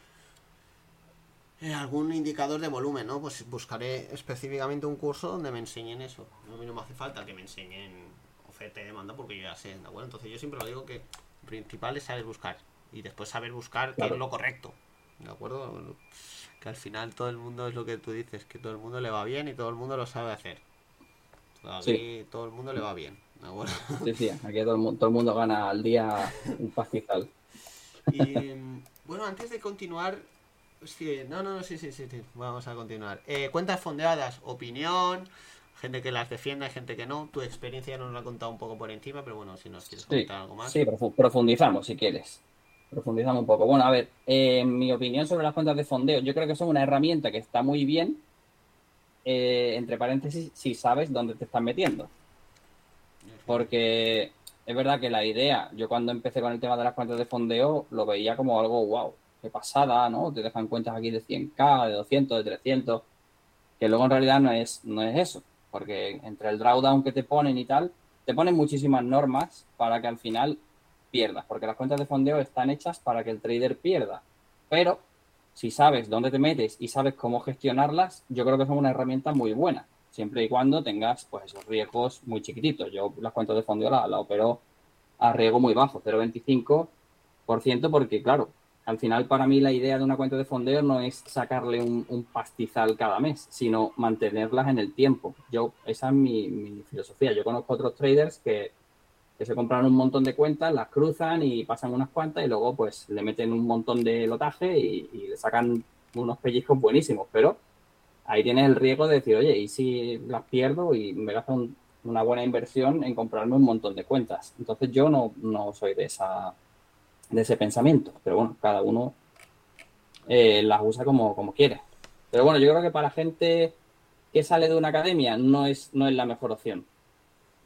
eh, algún indicador de volumen, ¿no? Pues buscaré específicamente un curso donde me enseñen eso. A mí no me hace falta que me enseñen te demanda porque yo ya sé, ¿de acuerdo? Entonces yo siempre lo digo que lo principal es saber buscar y después saber buscar qué es lo correcto, ¿de acuerdo? que al final todo el mundo es lo que tú dices, que todo el mundo le va bien y todo el mundo lo sabe hacer. Aquí todo el mundo le va bien, ¿de acuerdo? Sí, sí, aquí todo el, mundo, todo el mundo gana al día un pastizal. Y bueno, antes de continuar, sí, no, no, no, sí, sí, sí, vamos a continuar. Eh, cuentas fondeadas, opinión, gente que las defienda, hay gente que no. Tu experiencia nos lo ha contado un poco por encima, pero bueno, si nos quieres contar algo más. Sí, profundizamos si quieres. Profundizamos un poco. Bueno, a ver, eh, mi opinión sobre las cuentas de fondeo, yo creo que son una herramienta que está muy bien, eh, entre paréntesis, si sabes dónde te estás metiendo. Porque es verdad que la idea, yo cuando empecé con el tema de las cuentas de fondeo, lo veía como algo, wow, qué pasada, ¿no? Te dejan cuentas aquí de 100k, de 200, de 300, que luego en realidad no es, no es eso porque entre el drawdown que te ponen y tal, te ponen muchísimas normas para que al final pierdas, porque las cuentas de fondeo están hechas para que el trader pierda. Pero si sabes dónde te metes y sabes cómo gestionarlas, yo creo que son una herramienta muy buena, siempre y cuando tengas pues esos riesgos muy chiquititos. Yo las cuentas de fondeo la, la opero a riesgo muy bajo, 0,25%, porque claro, al final, para mí, la idea de una cuenta de fondeo no es sacarle un, pastizal cada mes, sino mantenerlas en el tiempo. Yo, esa es mi, filosofía. Yo conozco otros traders que, se compran un montón de cuentas, las cruzan y pasan unas cuantas y luego pues le meten un montón de lotaje y, le sacan unos pellizcos buenísimos. Pero ahí tienes el riesgo de decir, oye, ¿y si las pierdo y me gasto una buena inversión en comprarme un montón de cuentas? Entonces yo no, no soy de esa de ese pensamiento. Pero bueno, cada uno eh, las usa como, como quiere. Pero bueno, yo creo que para gente que sale de una academia no es, no es la mejor opción.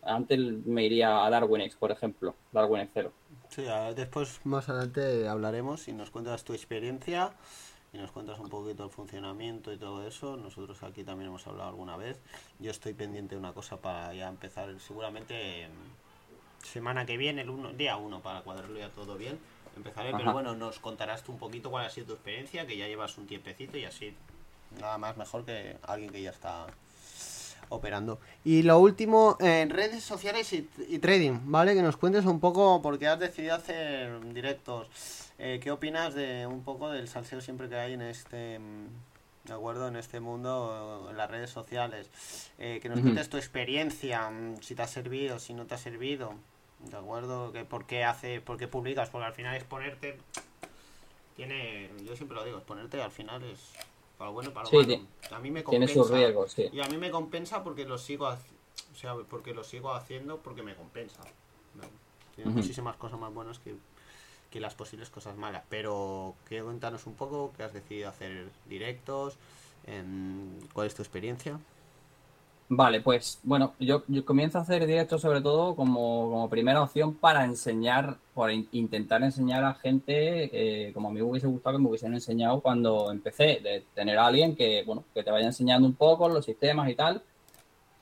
Antes me iría a Darwinex, por ejemplo, Darwinex 0. Sí, después más adelante hablaremos y nos cuentas tu experiencia y nos cuentas un poquito el funcionamiento y todo eso. Nosotros aquí también hemos hablado alguna vez. Yo estoy pendiente de una cosa para ya empezar seguramente semana que viene, el uno, día 1, para cuadrarlo ya todo bien Empezaré, pero bueno, nos contarás tú un poquito cuál ha sido tu experiencia, que ya llevas un tiempecito y así nada más mejor que alguien que ya está operando. Y lo último, en redes sociales y, trading, ¿vale? Que nos cuentes un poco, porque has decidido hacer directos. Eh, ¿Qué opinas de un poco del salseo siempre que hay en este, de acuerdo, en este mundo, en las redes sociales? Eh, que nos cuentes tu experiencia, mm, si te ha servido, si no te ha servido, ¿de acuerdo? Que por qué hace, por qué publicas, porque al final es ponerte, tiene, yo siempre lo digo, exponerte al final es para bueno para lo A mí me compensa. Tiene sus riesgos, sí. Y a mí me compensa porque lo sigo, o sea, porque lo sigo haciendo porque me compensa. Tiene muchísimas cosas más buenas que, que, las posibles cosas malas. Pero que cuéntanos un poco, ¿qué has decidido hacer directos? ¿Cuál es tu experiencia? Vale, pues bueno, yo, comienzo a hacer directos sobre todo como, primera opción para enseñar, por intentar enseñar a gente eh, como a mí me hubiese gustado que me hubiesen enseñado cuando empecé, de tener a alguien que, bueno, que te vaya enseñando un poco los sistemas y tal,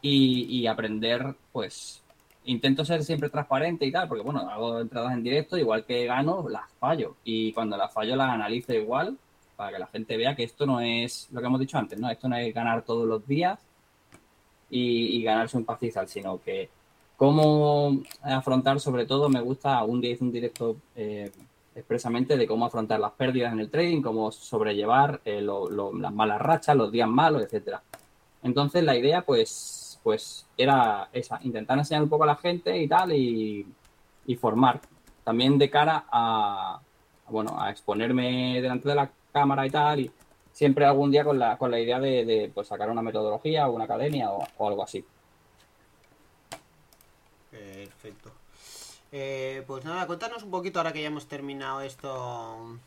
y, aprender, pues, intento ser siempre transparente y tal, porque bueno, hago entradas en directo, igual que gano, las fallo, y cuando las fallo las analizo igual, para que la gente vea que esto no es lo que hemos dicho antes, ¿no? Esto no es ganar todos los días, y, ganarse un pastizal, sino que cómo afrontar, sobre todo, me gusta, un día hice un directo eh, expresamente de cómo afrontar las pérdidas en el trading, cómo sobrellevar eh, las malas rachas, los días malos, etcétera. Entonces la idea, pues, pues era esa, intentar enseñar un poco a la gente y tal, y, formar. También de cara a, bueno, a exponerme delante de la cámara y tal, y siempre algún día con la, con la idea de, pues, sacar una metodología o una academia o, algo así. Perfecto. Eh, pues nada, cuéntanos un poquito ahora que ya hemos terminado esto.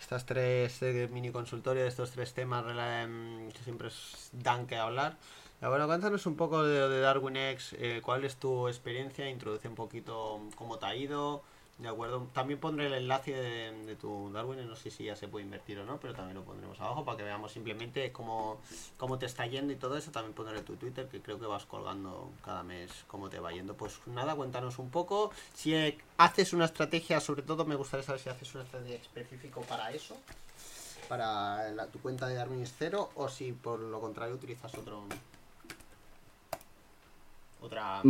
Estas tres eh, mini consultorios, estos tres temas em, que siempre dan que hablar. Bueno, cuéntanos un poco de, de Darwin X, eh, cuál es tu experiencia, introduce un poquito cómo te ha ido, de acuerdo. También pondré el enlace de, tu Darwin, no sé si ya se puede invertir o no, pero también lo pondremos abajo para que veamos simplemente cómo, cómo te está yendo y todo eso. También pondré tu Twitter, que creo que vas colgando cada mes cómo te va yendo. Pues nada, cuéntanos un poco. Si haces una estrategia, sobre todo me gustaría saber si haces una estrategia específica para eso, para tu cuenta de Darwin es cero, o si por lo contrario utilizas otro otra,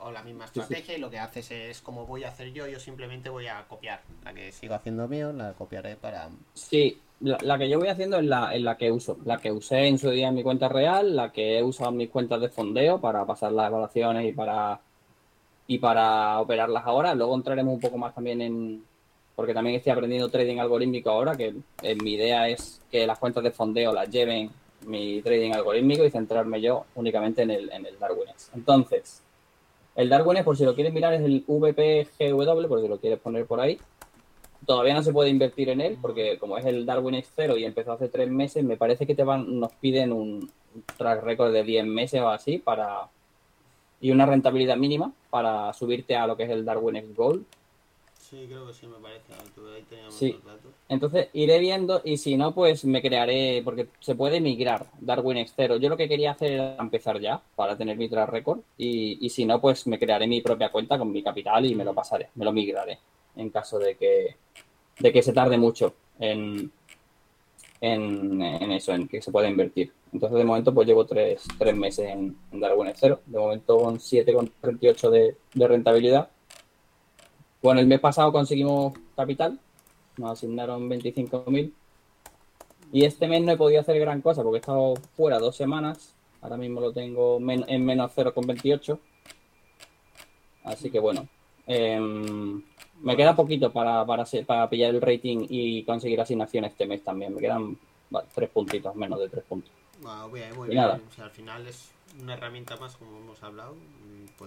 o la misma estrategia y lo que haces es como voy a hacer yo, yo simplemente voy a copiar. La que sigo haciendo mío, la copiaré para... Sí, la, que yo voy haciendo es la, la que uso, la que usé en su día en mi cuenta real, la que he usado en mis cuentas de fondeo para pasar las evaluaciones y para y para operarlas ahora. Luego entraremos un poco más también en, porque también estoy aprendiendo trading algorítmico ahora, que mi idea es que las cuentas de fondeo las lleven mi trading algorítmico y centrarme yo únicamente en el, en el Darwinex. Entonces, el Darwinex, por si lo quieres mirar, es el VPGW, por si lo quieres poner por ahí. Todavía no se puede invertir en él, porque como es el Darwinex 0 y empezó hace tres meses, me parece que te van, nos piden un track record de 10 meses o así para y una rentabilidad mínima para subirte a lo que es el Darwinex Gold, Sí, creo que sí, me parece. Ahí teníamos sí. Entonces iré viendo y si no, pues me crearé, porque se puede migrar Darwin X0. Yo lo que quería hacer era empezar ya para tener mi track record y, y si no, pues me crearé mi propia cuenta con mi capital y me lo pasaré, me lo migraré en caso de que, de que se tarde mucho en, en, eso, en que se pueda invertir. Entonces, de momento, pues llevo tres, tres meses en, Darwin X0. De momento, con 7,38 de, de rentabilidad bueno, el mes pasado conseguimos capital, nos asignaron 25.000 y este mes no he podido hacer gran cosa porque he estado fuera dos semanas, ahora mismo lo tengo en menos 0,28, así que bueno, em, me queda poquito para, para, para pillar el rating y conseguir asignación este mes también, me quedan tres puntitos, menos de tres puntos. muy bien, Nada. al final es una herramienta más como hemos hablado.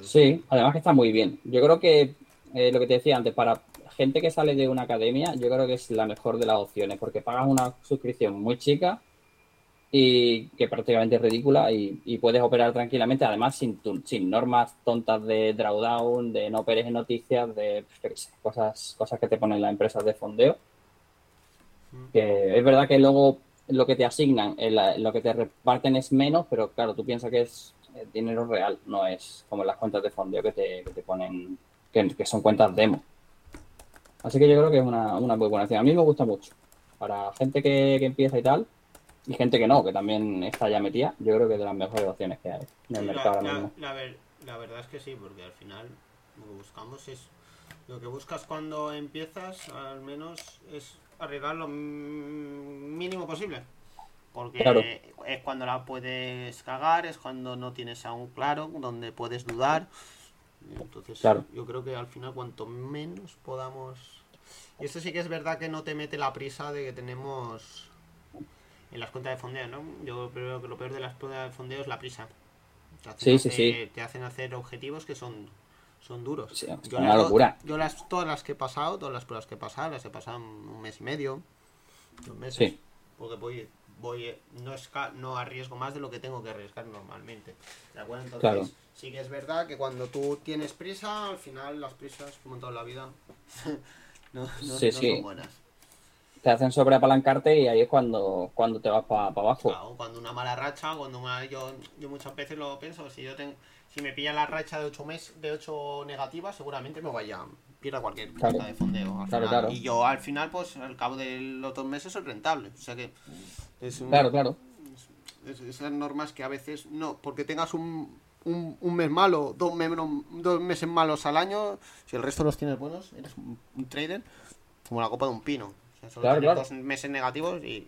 Sí, además que está muy bien. Yo creo que eh, lo que te decía antes, para gente que sale de una academia, yo creo que es la mejor de las opciones, porque pagas una suscripción muy chica y que prácticamente es ridícula y, puedes operar tranquilamente, además sin, sin normas tontas de drawdown, de no operes en noticias, de cosas, cosas que te ponen las empresas de fondeo. Que es verdad que luego lo que te asignan, eh, lo que te reparten es menos, pero claro, tú piensas que es eh, dinero real, no es como las cuentas de fondeo que te, que te ponen que, son cuentas demo. Así que yo creo que es una, una muy buena opción. A mí me gusta mucho. Para gente que, que empieza y tal, y gente que no, que también está ya metida, yo creo que es de las mejores opciones que hay en el mercado la, ahora mismo. La, ver, la, verdad es que sí, porque al final lo que buscamos es. Lo que buscas cuando empiezas, al menos, es arriesgar lo mínimo posible. Porque es cuando la puedes cagar, es cuando no tienes aún claro, donde puedes dudar. Entonces, yo creo que al final, cuanto menos podamos. Y esto sí que es verdad que no te mete la prisa de que tenemos en las cuentas de fondeo, ¿no? Yo creo que lo peor de las cuentas de fondeo es la prisa. sí, sí, sí. Te hacen hacer objetivos que son, son duros. yo una locura. Yo las, todas las que he pasado, todas las pruebas que he pasado, las he pasado un mes y medio, dos meses. Porque voy, voy no, es, no arriesgo más de lo que tengo que arriesgar normalmente. ¿De acuerdo? Entonces, sí que es verdad que cuando tú tienes prisa, al final las prisas, como en toda la vida, no, no, son buenas. Te hacen sobreapalancarte y ahí es cuando, cuando te vas para abajo. Claro, cuando una mala racha, cuando yo, yo muchas veces lo pienso, si yo tengo, si me pilla la racha de 8 meses, de ocho negativas, seguramente me vaya pierda cualquier claro. de fondeo. Y yo al final, pues al cabo de los dos meses soy rentable. O sea que claro, claro. esas normas que a veces no, porque tengas un, un, mes malo, dos, dos, meses malos al año, si el resto los tienes buenos, eres un, trader como la copa de un pino. O sea, solo dos meses negativos y,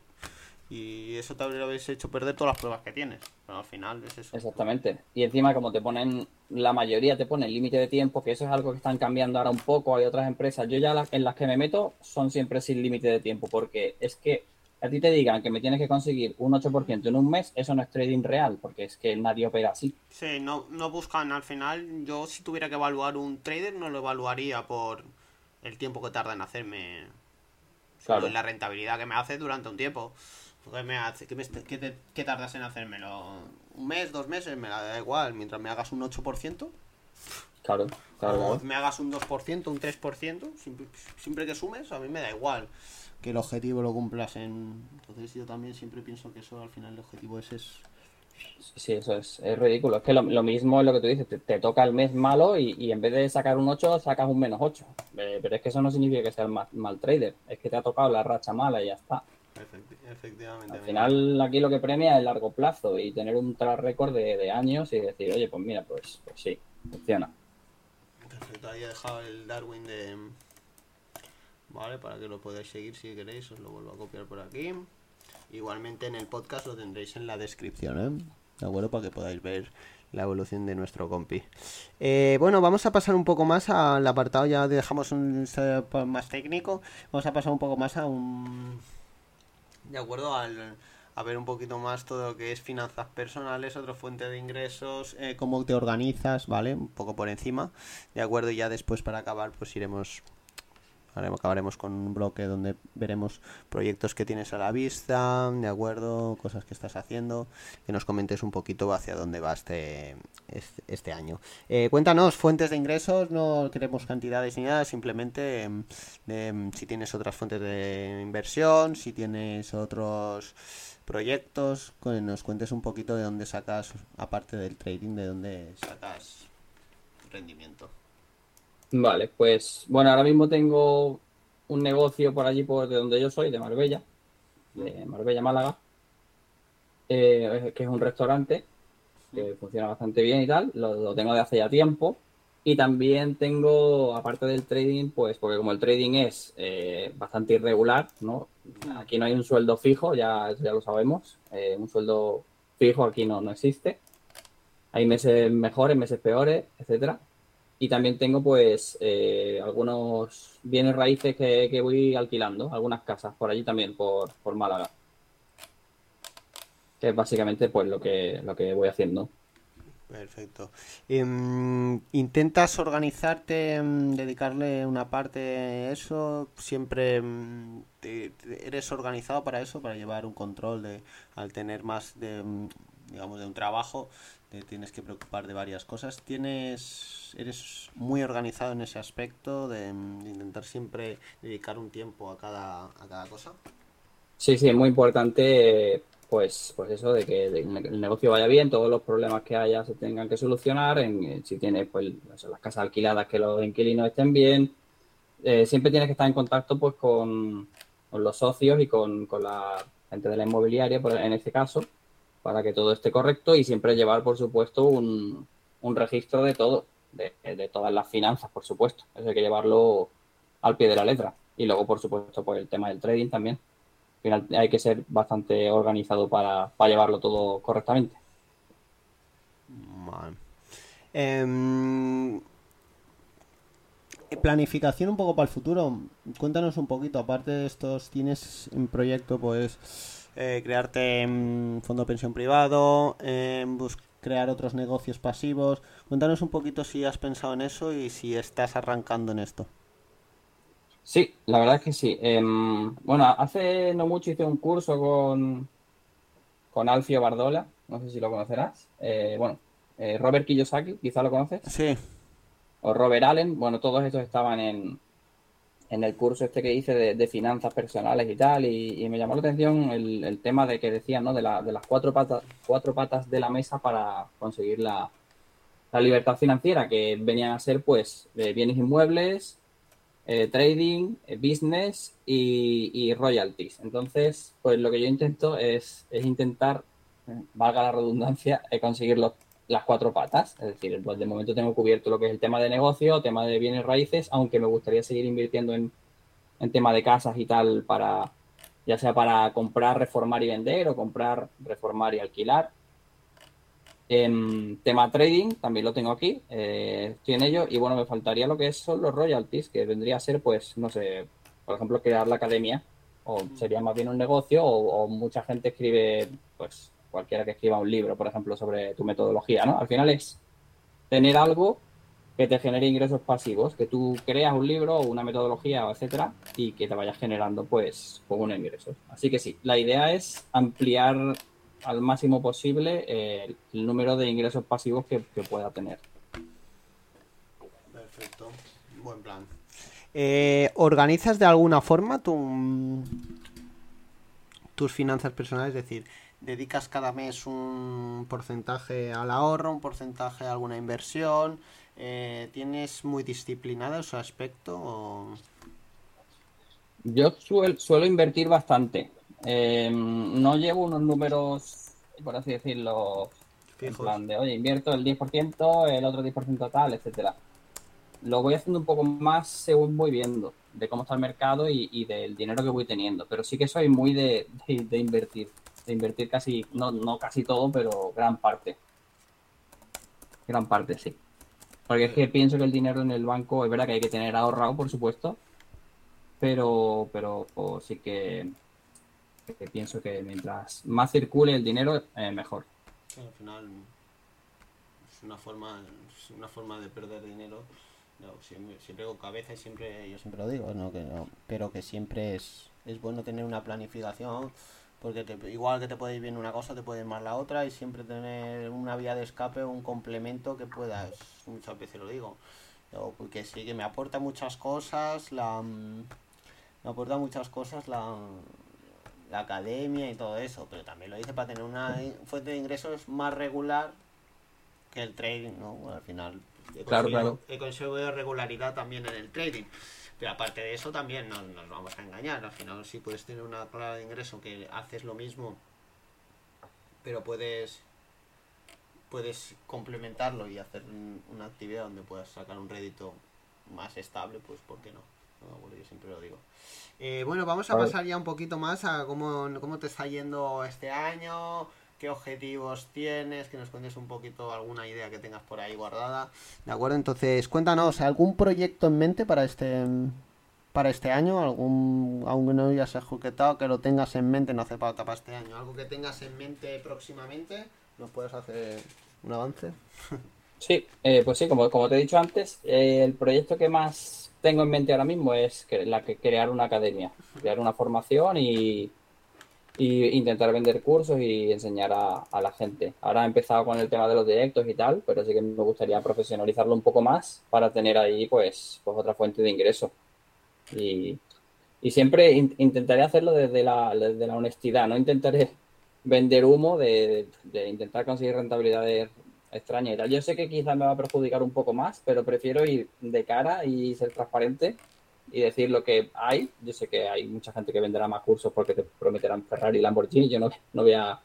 y eso te habría hecho perder todas las pruebas que tienes. Pero al final es eso. Exactamente. Y encima, como te ponen, la mayoría te pone límite de tiempo, que eso es algo que están cambiando ahora un poco. Hay otras empresas, yo ya en las que me meto son siempre sin límite de tiempo, porque es que a ti te digan que me tienes que conseguir un 8% en un mes, eso no es trading real, porque es que nadie opera así. Sí, no, no buscan al final. Yo, si tuviera que evaluar un trader, no lo evaluaría por el tiempo que tarda en hacerme. Claro. la rentabilidad que me hace durante un tiempo. ¿Qué, me hace? ¿Qué, tardas en hacérmelo? ¿Un mes, dos meses? Me da igual. Mientras me hagas un 8%. Claro, claro. O me hagas un 2%, un 3%. Siempre, siempre que sumes, a mí me da igual que el objetivo lo cumplas en... Entonces yo también siempre pienso que eso al final el objetivo es... es... Sí, eso es, es ridículo. Es que lo, mismo es lo que tú dices, te, toca el mes malo y, en vez de sacar un 8, sacas un menos 8. Eh, pero es que eso no significa que seas mal, mal, trader, es que te ha tocado la racha mala y ya está. Efectivamente. Al final aquí lo que premia es el largo plazo y tener un track record de, años y decir, oye, pues mira, pues, pues sí, funciona. Perfecto, ahí he dejado el Darwin de, ¿vale? Para que lo podáis seguir si queréis, os lo vuelvo a copiar por aquí. Igualmente en el podcast lo tendréis en la descripción, ¿eh? ¿De acuerdo? Para que podáis ver la evolución de nuestro compi. Eh, bueno, vamos a pasar un poco más al apartado, ya dejamos un más técnico, vamos a pasar un poco más a un... De acuerdo al, a ver un poquito más todo lo que es finanzas personales, otra fuente de ingresos, eh, cómo te organizas, ¿vale? Un poco por encima, ¿de acuerdo? Y ya después para acabar pues iremos acabaremos con un bloque donde veremos proyectos que tienes a la vista, de acuerdo, cosas que estás haciendo, que nos comentes un poquito hacia dónde va este, este, este año. Eh, cuéntanos, fuentes de ingresos, no queremos cantidades ni nada, simplemente em, em, si tienes otras fuentes de inversión, si tienes otros proyectos, nos cuentes un poquito de dónde sacas, aparte del trading, de dónde sacas rendimiento. Vale, pues bueno, ahora mismo tengo un negocio por allí, por de donde yo soy, de Marbella, de Marbella, Málaga, eh, que es un restaurante que funciona bastante bien y tal, lo, tengo de hace ya tiempo. Y también tengo, aparte del trading, pues porque como el trading es eh, bastante irregular, ¿no? Aquí no hay un sueldo fijo, ya, ya lo sabemos, eh, un sueldo fijo aquí no, no existe. Hay meses mejores, meses peores, etcétera. Y también tengo pues eh, algunos bienes raíces que, voy alquilando, algunas casas por allí también, por, por Málaga. Que es básicamente pues lo que, lo que voy haciendo. Perfecto. Em, ¿Intentas organizarte, em, dedicarle una parte a eso? ¿Siempre em, eres organizado para eso, para llevar un control de, al tener más de, digamos, de un trabajo? Te tienes que preocupar de varias cosas. Tienes, eres muy organizado en ese aspecto de, intentar siempre dedicar un tiempo a cada, a cada cosa. Sí, sí, es muy importante, pues, pues eso de que el negocio vaya bien, todos los problemas que haya se tengan que solucionar, en, si tienes pues las casas alquiladas que los inquilinos estén bien, eh, siempre tienes que estar en contacto pues con, los socios y con, la gente de la inmobiliaria, en este caso, para que todo esté correcto y siempre llevar, por supuesto, un, un registro de todo, de, de, todas las finanzas, por supuesto. Eso hay que llevarlo al pie de la letra. Y luego, por supuesto, pues el tema del trading también. Al final hay que ser bastante organizado para, llevarlo todo correctamente. Em, planificación un poco para el futuro. Cuéntanos un poquito, aparte de estos, tienes en proyecto pues eh, crearte un fondo de pensión privado, eh, crear otros negocios pasivos. Cuéntanos un poquito si has pensado en eso y si estás arrancando en esto. Sí, la verdad es que sí. Em, bueno, hace no mucho hice un curso con, con Alfio Bardola, no sé si lo conocerás. Eh, bueno, eh, Robert Kiyosaki, quizá lo conoces. Sí. O Robert Allen, bueno, todos estos estaban en, en el curso este que hice de, finanzas personales y tal, y, me llamó la atención el, tema de que decían, ¿no? De, la, de, las cuatro patas, cuatro patas de la mesa para conseguir la, la libertad financiera, que venían a ser, pues, bienes inmuebles, eh, trading, eh, business y, royalties. Entonces, pues lo que yo intento es, es intentar, valga la redundancia, conseguir los las cuatro patas. Es decir, pues de momento tengo cubierto lo que es el tema de negocio, tema de bienes raíces, aunque me gustaría seguir invirtiendo en, en tema de casas y tal para, ya sea para comprar, reformar y vender o comprar, reformar y alquilar. En tema trading también lo tengo aquí, eh, estoy en ello y bueno, me faltaría lo que son los royalties, que vendría a ser pues, no sé, por ejemplo, crear la academia o sería más bien un negocio o, o mucha gente escribe pues cualquiera que escriba un libro, por ejemplo, sobre tu metodología, ¿no? Al final es tener algo que te genere ingresos pasivos, que tú creas un libro o una metodología, etcétera, y que te vayas generando, pues, con unos ingresos. Así que sí, la idea es ampliar al máximo posible eh, el número de ingresos pasivos que, pueda tener. Perfecto, buen plan. Eh, ¿Organizas de alguna forma tu, tus finanzas personales? Es decir, dedicas cada mes un porcentaje al ahorro, un porcentaje a alguna inversión. Eh, ¿Tienes muy disciplinado ese aspecto? Yo suelo invertir bastante. Eh, no llevo unos números, por así decirlo, en plan de, oye, invierto el 10%, el otro 10% tal, etcétera. Lo voy haciendo un poco más según voy viendo de cómo está el mercado y, del dinero que voy teniendo. Pero sí que soy muy de invertir de invertir casi, no, no casi todo, pero gran parte. Gran parte, sí. Porque es que pienso que el dinero en el banco es verdad que hay que tener ahorrado, por supuesto, pero, pero sí que, pienso que mientras más circule el dinero, eh, mejor. al final es una forma, una forma de perder dinero. siempre, siempre con cabeza y siempre, yo siempre lo digo, ¿no? Que pero que siempre es, es bueno tener una planificación porque igual que te puede ir bien una cosa, te puede ir mal la otra y siempre tener una vía de escape o un complemento que puedas, muchas veces lo digo, porque sí que me aporta muchas cosas, la mm, me aporta muchas cosas la, la academia y todo eso, pero también lo hice para tener una fuente de ingresos más regular que el trading, ¿no? al final claro, claro. he conseguido regularidad también en el trading. Pero aparte de eso también no nos vamos a engañar. Al final si puedes tener una palabra de ingreso que haces lo mismo, pero puedes puedes complementarlo y hacer una actividad donde puedas sacar un rédito más estable, pues ¿por qué no? yo siempre lo digo. Eh, bueno, vamos a pasar ya un poquito más a cómo, cómo te está yendo este año, qué objetivos tienes, que nos cuentes un poquito alguna idea que tengas por ahí guardada. ¿De acuerdo? Entonces, cuéntanos, ¿algún proyecto en mente para este para este año? ¿Algún, aunque no hayas ejecutado, que lo tengas en mente, no hace falta para este año? ¿Algo que tengas en mente próximamente? ¿Nos puedes hacer un avance? Sí, eh, pues sí, como, como te he dicho antes, eh, el proyecto que más tengo en mente ahora mismo es la que crear una academia, crear una formación y, y intentar vender cursos y enseñar a, la gente. Ahora he empezado con el tema de los directos y tal, pero sí que me gustaría profesionalizarlo un poco más para tener ahí pues, pues otra fuente de ingreso. Y, siempre intentaré hacerlo desde la, desde la honestidad, no intentaré vender humo de, intentar conseguir rentabilidades extrañas y tal. Yo sé que quizás me va a perjudicar un poco más, pero prefiero ir de cara y ser transparente y decir lo que hay. Yo sé que hay mucha gente que venderá más cursos porque te prometerán Ferrari y Lamborghini. Yo no, no voy a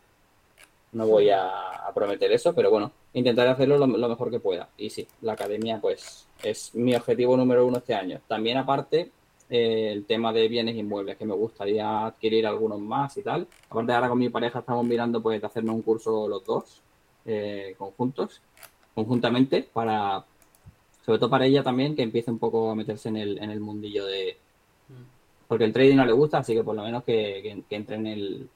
no voy a, prometer eso, pero bueno, intentaré hacerlo lo, mejor que pueda. Y sí, la academia pues es mi objetivo número uno este año. También aparte eh, el tema de bienes inmuebles, que me gustaría adquirir algunos más y tal. Aparte ahora con mi pareja estamos mirando pues de hacernos un curso los dos eh, conjuntos, conjuntamente, para sobre todo para ella también, que empiece un poco a meterse en el, en el mundillo de... Porque el trading no le gusta, así que por lo menos que, entre en, el,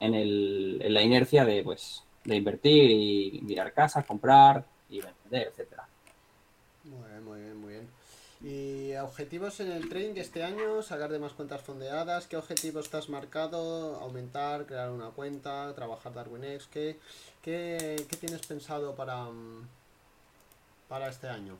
en, el, en la inercia de, pues, de invertir y mirar casas, comprar y vender, etcétera. Muy bien, muy bien, muy bien. ¿Y objetivos en el trading este año? ¿Sacar de más cuentas fondeadas? ¿Qué objetivos estás marcado? ¿Aumentar? ¿Crear una cuenta? ¿Trabajar DarwinX? ¿Qué, qué, qué tienes pensado para, para este año?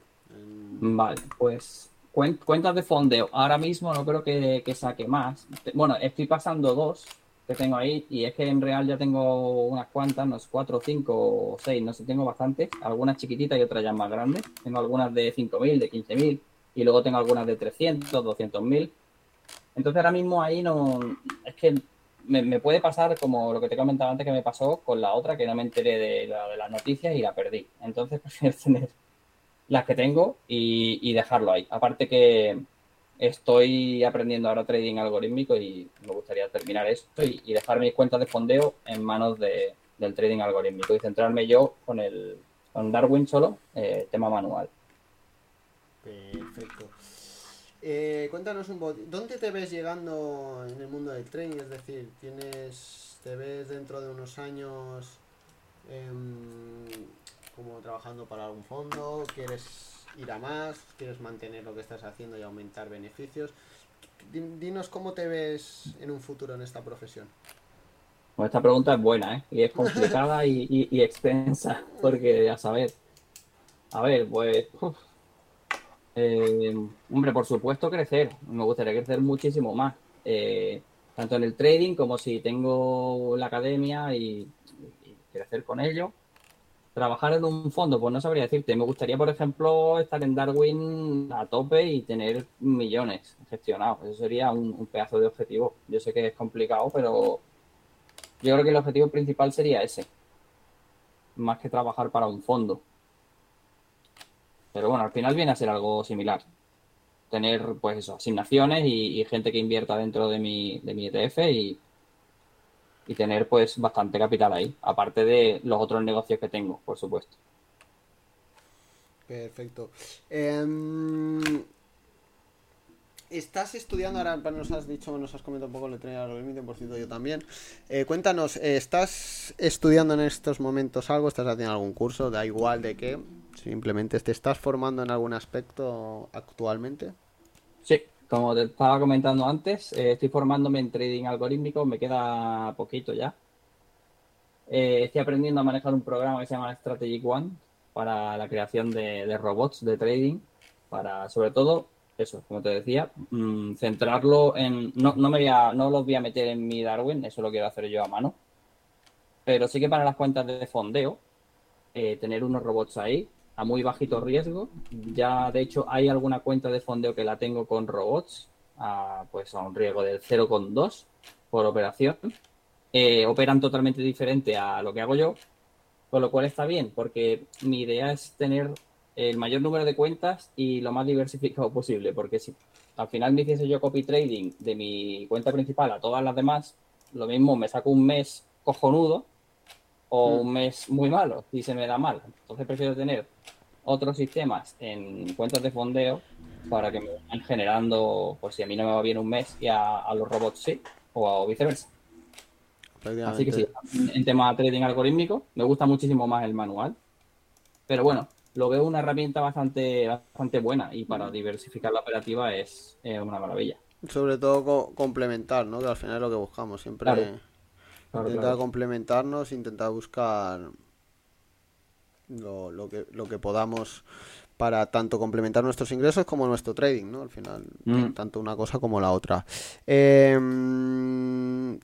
Vale, pues cuentas de fondeo. Ahora mismo no creo que, saque más. Bueno, estoy pasando dos que tengo ahí y es que en real ya tengo unas cuantas, unos cuatro, cinco o seis, no sé, tengo bastantes. Algunas chiquititas y otras ya más grandes. Tengo algunas de 5.000, de 15.000 y luego tengo algunas de 300, 200.000. Entonces ahora mismo ahí no... Es que me, puede pasar como lo que te comentaba antes que me pasó con la otra, que no me enteré de, de las noticias y la perdí. Entonces prefiero tener las que tengo y, dejarlo ahí. Aparte que estoy aprendiendo ahora trading algorítmico y me gustaría terminar esto y, dejar mis cuentas de fondeo en manos de, del trading algorítmico y centrarme yo con el con Darwin solo, eh, tema manual. Perfecto. Eh, cuéntanos un poco, ¿dónde te ves llegando en el mundo del trading? Es decir, tienes, te ves dentro de unos años como trabajando para algún fondo, quieres ir a más, quieres mantener lo que estás haciendo y aumentar beneficios. Dinos cómo te ves en un futuro en esta profesión. Bueno, esta pregunta es buena, ¿eh? Y es complicada y, extensa, porque a saber, a ver, pues, eh, hombre, por supuesto crecer, me gustaría crecer muchísimo más, eh, tanto en el trading como si tengo la academia y crecer con ello trabajar en un fondo, pues no sabría decirte. Me gustaría, por ejemplo, estar en Darwin a tope y tener millones gestionados. Eso sería un, pedazo de objetivo. Yo sé que es complicado, pero yo creo que el objetivo principal sería ese. Más que trabajar para un fondo. Pero bueno, al final viene a ser algo similar. Tener, pues eso, asignaciones y, y gente que invierta dentro de mi, de mi ETF y y tener pues bastante capital ahí, aparte de los otros negocios que tengo, por supuesto. Perfecto. Em, estás estudiando, ahora nos has dicho, nos has comentado un poco el tren por cierto yo también. Eh, cuéntanos, eh, ¿estás estudiando en estos momentos algo? ¿Estás haciendo algún curso? Da igual de qué. Simplemente te estás formando en algún aspecto actualmente. Sí, como te estaba comentando antes, eh, estoy formándome en trading algorítmico, me queda poquito ya. Eh, estoy aprendiendo a manejar un programa que se llama Strategic One para la creación de, robots de trading, para sobre todo eso, como te decía, mm, centrarlo en. No, no, me voy a, no los voy a meter en mi Darwin, eso lo quiero hacer yo a mano. Pero sí que para las cuentas de fondeo, eh, tener unos robots ahí a muy bajito riesgo. Ya, de hecho, hay alguna cuenta de fondeo que la tengo con robots, a, pues a un riesgo del 0,2 por operación. Eh, operan totalmente diferente a lo que hago yo, con lo cual está bien, porque mi idea es tener el mayor número de cuentas y lo más diversificado posible, porque si al final me hiciese yo copy trading de mi cuenta principal a todas las demás, lo mismo me saco un mes cojonudo o mm. un mes muy malo y se me da mal. Entonces prefiero tener otros sistemas en cuentas de fondeo para que me vayan generando, pues si a mí no me va bien un mes y a, los robots sí, o, viceversa. Así que sí, en tema de trading algorítmico me gusta muchísimo más el manual. Pero bueno, lo veo una herramienta bastante, bastante buena y para diversificar la operativa es una maravilla. Sobre todo complementar, ¿no? Que al final es lo que buscamos, siempre intentar complementarnos, intentar buscar lo, que, lo que podamos para tanto complementar nuestros ingresos como nuestro trading, ¿no? Al final, mm. tanto una cosa como la otra. Em,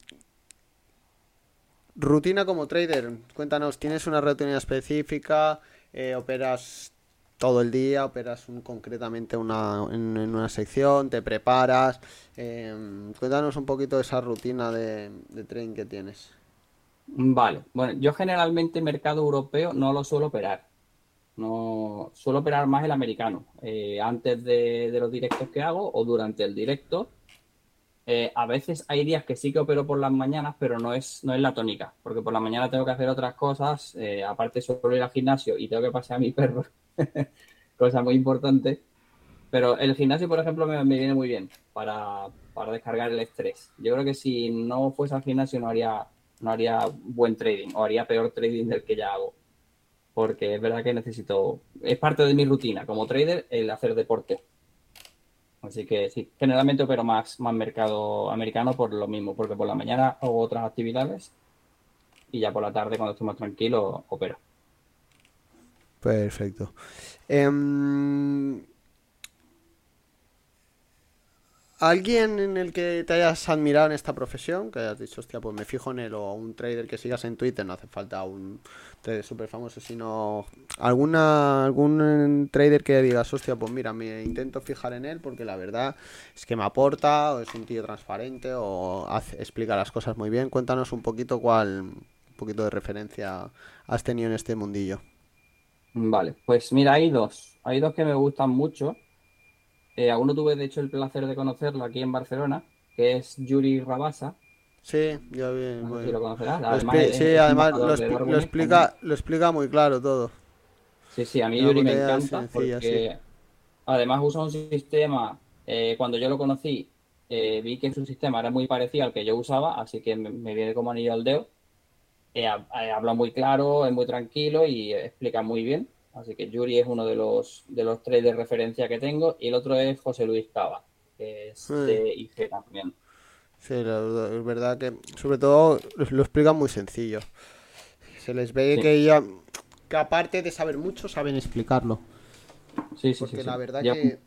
rutina como trader, cuéntanos, ¿tienes una rutina específica? Eh, ¿Operas todo el día, operas un, concretamente una, en, una sección, te preparas. Em, cuéntanos un poquito de esa rutina de, de trading que tienes. Vale, bueno, yo generalmente mercado europeo no lo suelo operar. No suelo operar más el americano. Eh, antes de, los directos que hago o durante el directo. Eh, a veces hay días que sí que opero por las mañanas, pero no es, no es la tónica, porque por la mañana tengo que hacer otras cosas, eh, aparte suelo ir al gimnasio y tengo que pasear a mi perro, cosa muy importante. Pero el gimnasio, por ejemplo, me, viene muy bien para, para, descargar el estrés. Yo creo que si no fuese al gimnasio no haría, no haría buen trading o haría peor trading del que ya hago porque es verdad que necesito, es parte de mi rutina como trader el hacer deporte. Así que sí, generalmente opero más, más mercado americano por lo mismo, porque por la mañana hago otras actividades y ya por la tarde cuando estoy más tranquilo opero. Perfecto. Em, ¿Alguien en el que te hayas admirado en esta profesión? Que hayas dicho, hostia, pues me fijo en él, o un trader que sigas en Twitter, no hace falta un trader súper famoso, sino alguna algún trader que digas, hostia, pues mira, me intento fijar en él porque la verdad es que me aporta, o es un tío transparente, o explica las cosas muy bien. Cuéntanos un poquito cuál, un poquito de referencia has tenido en este mundillo. Vale, pues mira, hay dos. Hay dos que me gustan mucho. Eh, aún no tuve, de hecho, el placer de conocerlo aquí en Barcelona, que es Yuri Rabasa. Sí, ya vi. si lo conocerás. Además, sí, además lo, explica, lo explica muy claro todo. Sí, sí, a mí Yuri me encanta porque además usa un sistema, eh, cuando yo lo conocí, eh, vi que su sistema era muy parecido al que yo usaba, así que me, viene como anillo al dedo. Habla muy claro, es muy tranquilo y explica muy bien. Así que Yuri es uno de los, de los tres de referencia que tengo y el otro es José Luis Cava, que es de IG también. Sí, es verdad que sobre todo lo explica muy sencillo. Se les ve que ya, que aparte de saber mucho, saben explicarlo. Sí, sí, Porque sí, la verdad que...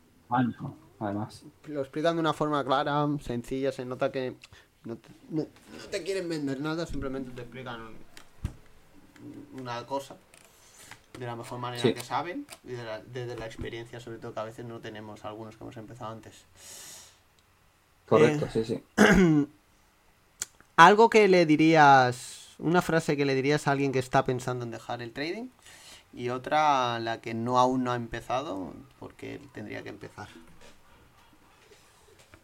además. Lo explican de una forma clara, sencilla, se nota que no te, no te quieren vender nada, simplemente te explican una cosa de la mejor manera que saben y desde la experiencia, sobre todo que a veces no tenemos algunos que hemos empezado antes. Correcto, eh, sí, sí. Algo que le dirías, una frase que le dirías a alguien que está pensando en dejar el trading y otra la que no aún no ha empezado, porque tendría que empezar.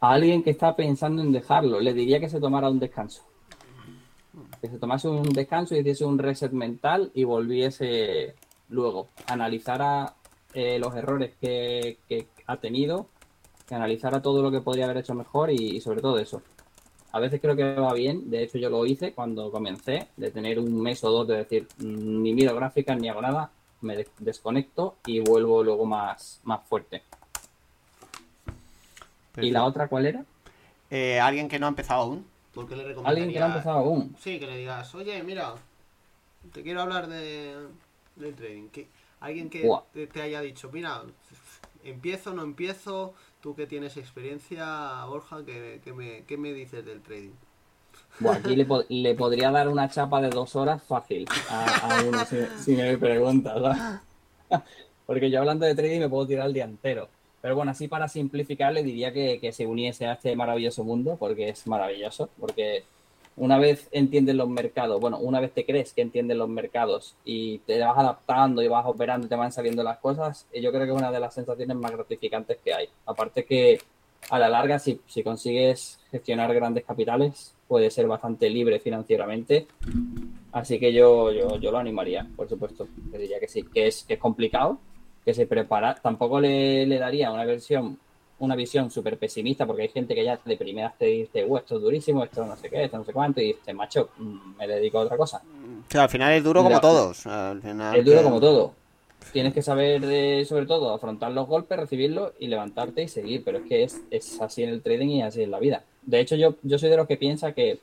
A alguien que está pensando en dejarlo, le diría que se tomara un descanso. Que se tomase un descanso y hiciese un reset mental y volviese Luego, analizara eh, los errores que, ha tenido, que analizara todo lo que podría haber hecho mejor y, sobre todo eso. A veces creo que va bien, de hecho yo lo hice cuando comencé, de tener un mes o dos de decir, mm, ni miro gráficas ni hago nada, me desconecto y vuelvo luego más, más fuerte. ¿Y la otra cuál era? Eh, alguien que no ha empezado aún. ¿Por le Alguien que no ha empezado aún. Sí, que le digas, oye, mira, te quiero hablar de, del trading. Que, alguien que te, haya dicho, mira, empiezo, no empiezo, tú que tienes experiencia, Borja, ¿qué, me, me dices del trading? Bueno, aquí le, podría dar una chapa de dos horas fácil a, uno si, me preguntas. Porque yo hablando de trading me puedo tirar el día entero. Pero bueno, así para simplificar le diría que, que se uniese a este maravilloso mundo, porque es maravilloso, porque una vez entiendes los mercados, bueno, una vez te crees que entiendes los mercados y te vas adaptando y vas operando y te van saliendo las cosas, yo creo que es una de las sensaciones más gratificantes que hay. Aparte que a la larga, si, si consigues gestionar grandes capitales, puede ser bastante libre financieramente. Así que yo, yo, yo lo animaría, por supuesto. Te diría que sí, que es, que es complicado, que se prepara. Tampoco le, le daría una versión una visión súper pesimista, porque hay gente que ya de primeras te dice, uh, esto es durísimo, esto no sé qué, esto no sé cuánto, y dices, macho, mm, me dedico a otra cosa. O sea, al final es duro como todos. Al final es duro como todo. Tienes que saber, de, sobre todo, afrontar los golpes, recibirlos y levantarte y seguir, pero es que es, es así en el trading y así en la vida. De hecho, yo, yo soy de los que piensa que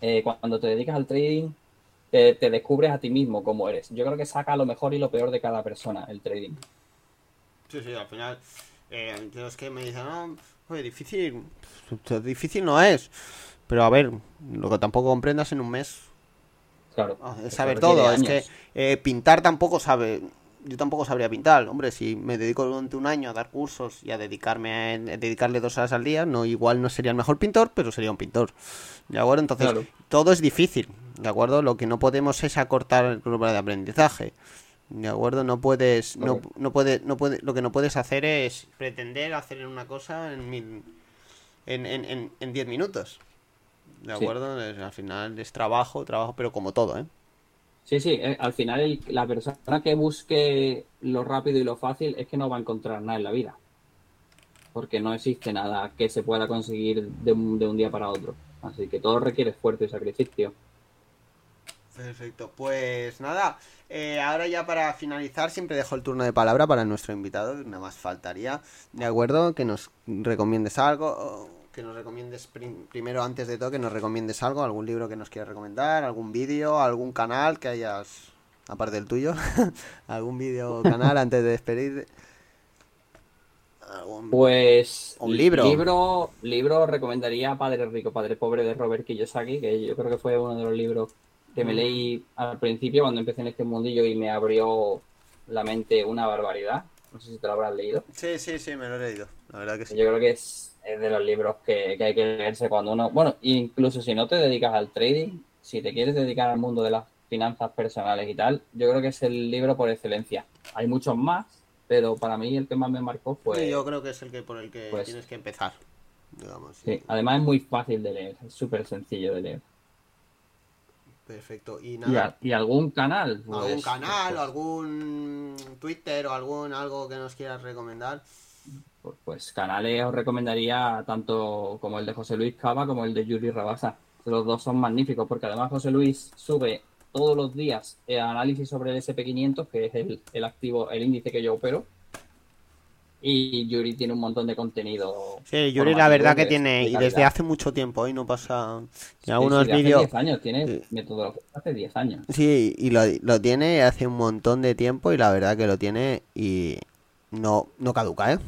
eh, cuando te dedicas al trading, te, te descubres a ti mismo como eres. Yo creo que saca lo mejor y lo peor de cada persona el trading. Sí, sí, al final eh, los que me dicen, no, oye, difícil, difícil no es. Pero a ver, lo que tampoco comprendas en un mes. Claro. Ah, es saber todo. Es que eh, pintar tampoco sabe. Yo tampoco sabría pintar. Hombre, si me dedico durante un año a dar cursos y a dedicarme a, dedicarle dos horas al día, no igual no sería el mejor pintor, pero sería un pintor. ¿De acuerdo? Entonces, todo es difícil, ¿de acuerdo? Lo que no podemos es acortar el curva de aprendizaje. ¿De acuerdo? No puedes, no, no puede, no puede, lo que no puedes hacer es pretender hacer una cosa en mil, en, en, en, diez minutos. ¿De acuerdo? al final es trabajo, trabajo, pero como todo, ¿eh? Sí, sí, eh, al final la persona que busque lo rápido y lo fácil es que no va a encontrar nada en la vida. Porque no existe nada que se pueda conseguir de un, de un día para otro. Así que todo requiere esfuerzo y sacrificio. Perfecto, pues nada, eh, ahora ya para finalizar siempre dejo el turno de palabra para nuestro invitado, nada más faltaría, ¿de acuerdo? Que nos recomiendes algo, que nos recomiendes primero antes de todo, que nos recomiendes algo, algún libro que nos quieras recomendar, algún vídeo, algún canal que hayas, aparte del tuyo, algún vídeo o canal antes de despedir. Pues un libro. libro. Libro recomendaría Padre Rico, Padre Pobre de Robert Kiyosaki, que yo creo que fue uno de los libros que me leí al principio cuando empecé en este mundillo y me abrió la mente una barbaridad. No sé si te lo habrás leído. Sí, sí, sí, me lo he leído. La verdad que sí. Yo creo que es, de los libros que, hay que leerse cuando uno. Bueno, incluso si no te dedicas al trading, si te quieres dedicar al mundo de las finanzas personales y tal, yo creo que es el libro por excelencia. Hay muchos más, pero para mí el que más me marcó fue. yo creo que es el que por el que pues tienes que empezar. Digamos, sí, además es muy fácil de leer, es súper sencillo de leer. Perfecto. Y nada. ¿Y, algún canal? ¿Algún pues, canal o pues algún Twitter o algún algo que nos quieras recomendar? Pues, pues, canales os recomendaría tanto como el de José Luis Cava como el de Yuri Rabasa. Los dos son magníficos porque además José Luis sube todos los días el análisis sobre el SP500, que es el, el activo, el índice que yo opero y Yuri tiene un montón de contenido. Sí, Yuri la verdad que tiene, y desde hace mucho tiempo, y no pasa. algunos vídeos. Hace 10 años, tiene metodología hace 10 años. Sí, y lo, lo tiene hace un montón de tiempo, y la verdad que lo tiene, y no, no caduca, ¿eh?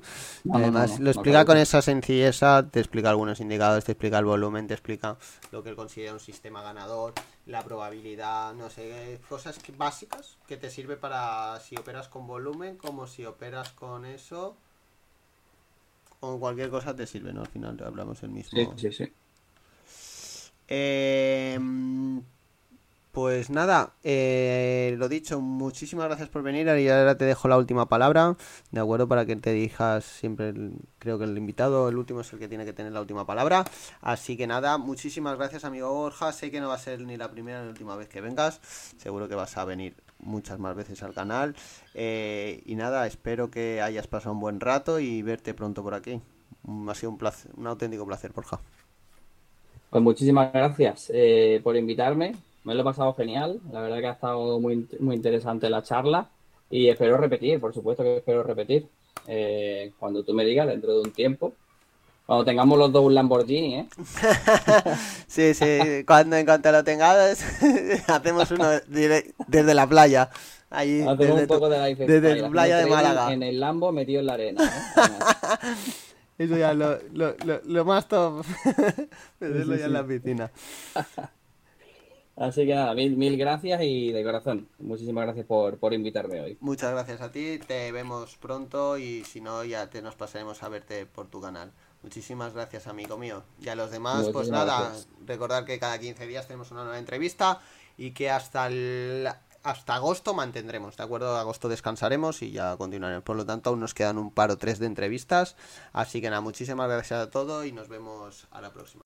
Además, lo explica con esa sencilleza, te explica algunos indicadores, te explica el volumen, te explica lo que él considera un sistema ganador, la probabilidad, no sé, cosas básicas que te sirve para si operas con volumen, como si operas con eso, con cualquier cosa te sirve, ¿no? Al final hablamos el mismo. Sí, sí, sí. Eh, pues nada, eh, lo dicho, muchísimas gracias por venir y ahora te dejo la última palabra, ¿de acuerdo? Para que te digas siempre, creo que el invitado, el último es el que tiene que tener la última palabra. Así que nada, muchísimas gracias amigo Borja, sé que no va a ser ni la primera ni la última vez que vengas, seguro que vas a venir muchas más veces al canal. Eh, y nada, espero que hayas pasado un buen rato y verte pronto por aquí. Ha sido un, placer, un auténtico placer, Borja. Pues muchísimas gracias eh, por invitarme me lo he pasado genial. La verdad que ha estado muy, muy interesante la charla. Y espero repetir, por supuesto que espero repetir. Eh, cuando tú me digas, dentro de un tiempo. Cuando tengamos los dos un Lamborghini, ¿eh? sí, sí. Cuando en cuanto lo tengas, hacemos uno desde la playa. Ahí, Hacemos un poco de la Desde la playa de Málaga. En el Lambo metido en la arena. ¿eh? Eso ya lo, lo, lo, más top. Meterlo ya en la piscina. Así que nada, mil, mil gracias y de corazón, muchísimas gracias por, por invitarme hoy. Muchas gracias a ti, te vemos pronto y si no ya te nos pasaremos a verte por tu canal. Muchísimas gracias, amigo mío. Y a los demás, pues nada, recordar que cada 15 días tenemos una nueva entrevista y que hasta el, hasta agosto mantendremos, ¿de acuerdo? Agosto descansaremos y ya continuaremos. Por lo tanto, aún nos quedan un par o tres de entrevistas. Así que nada, muchísimas gracias a todos y nos vemos a la próxima.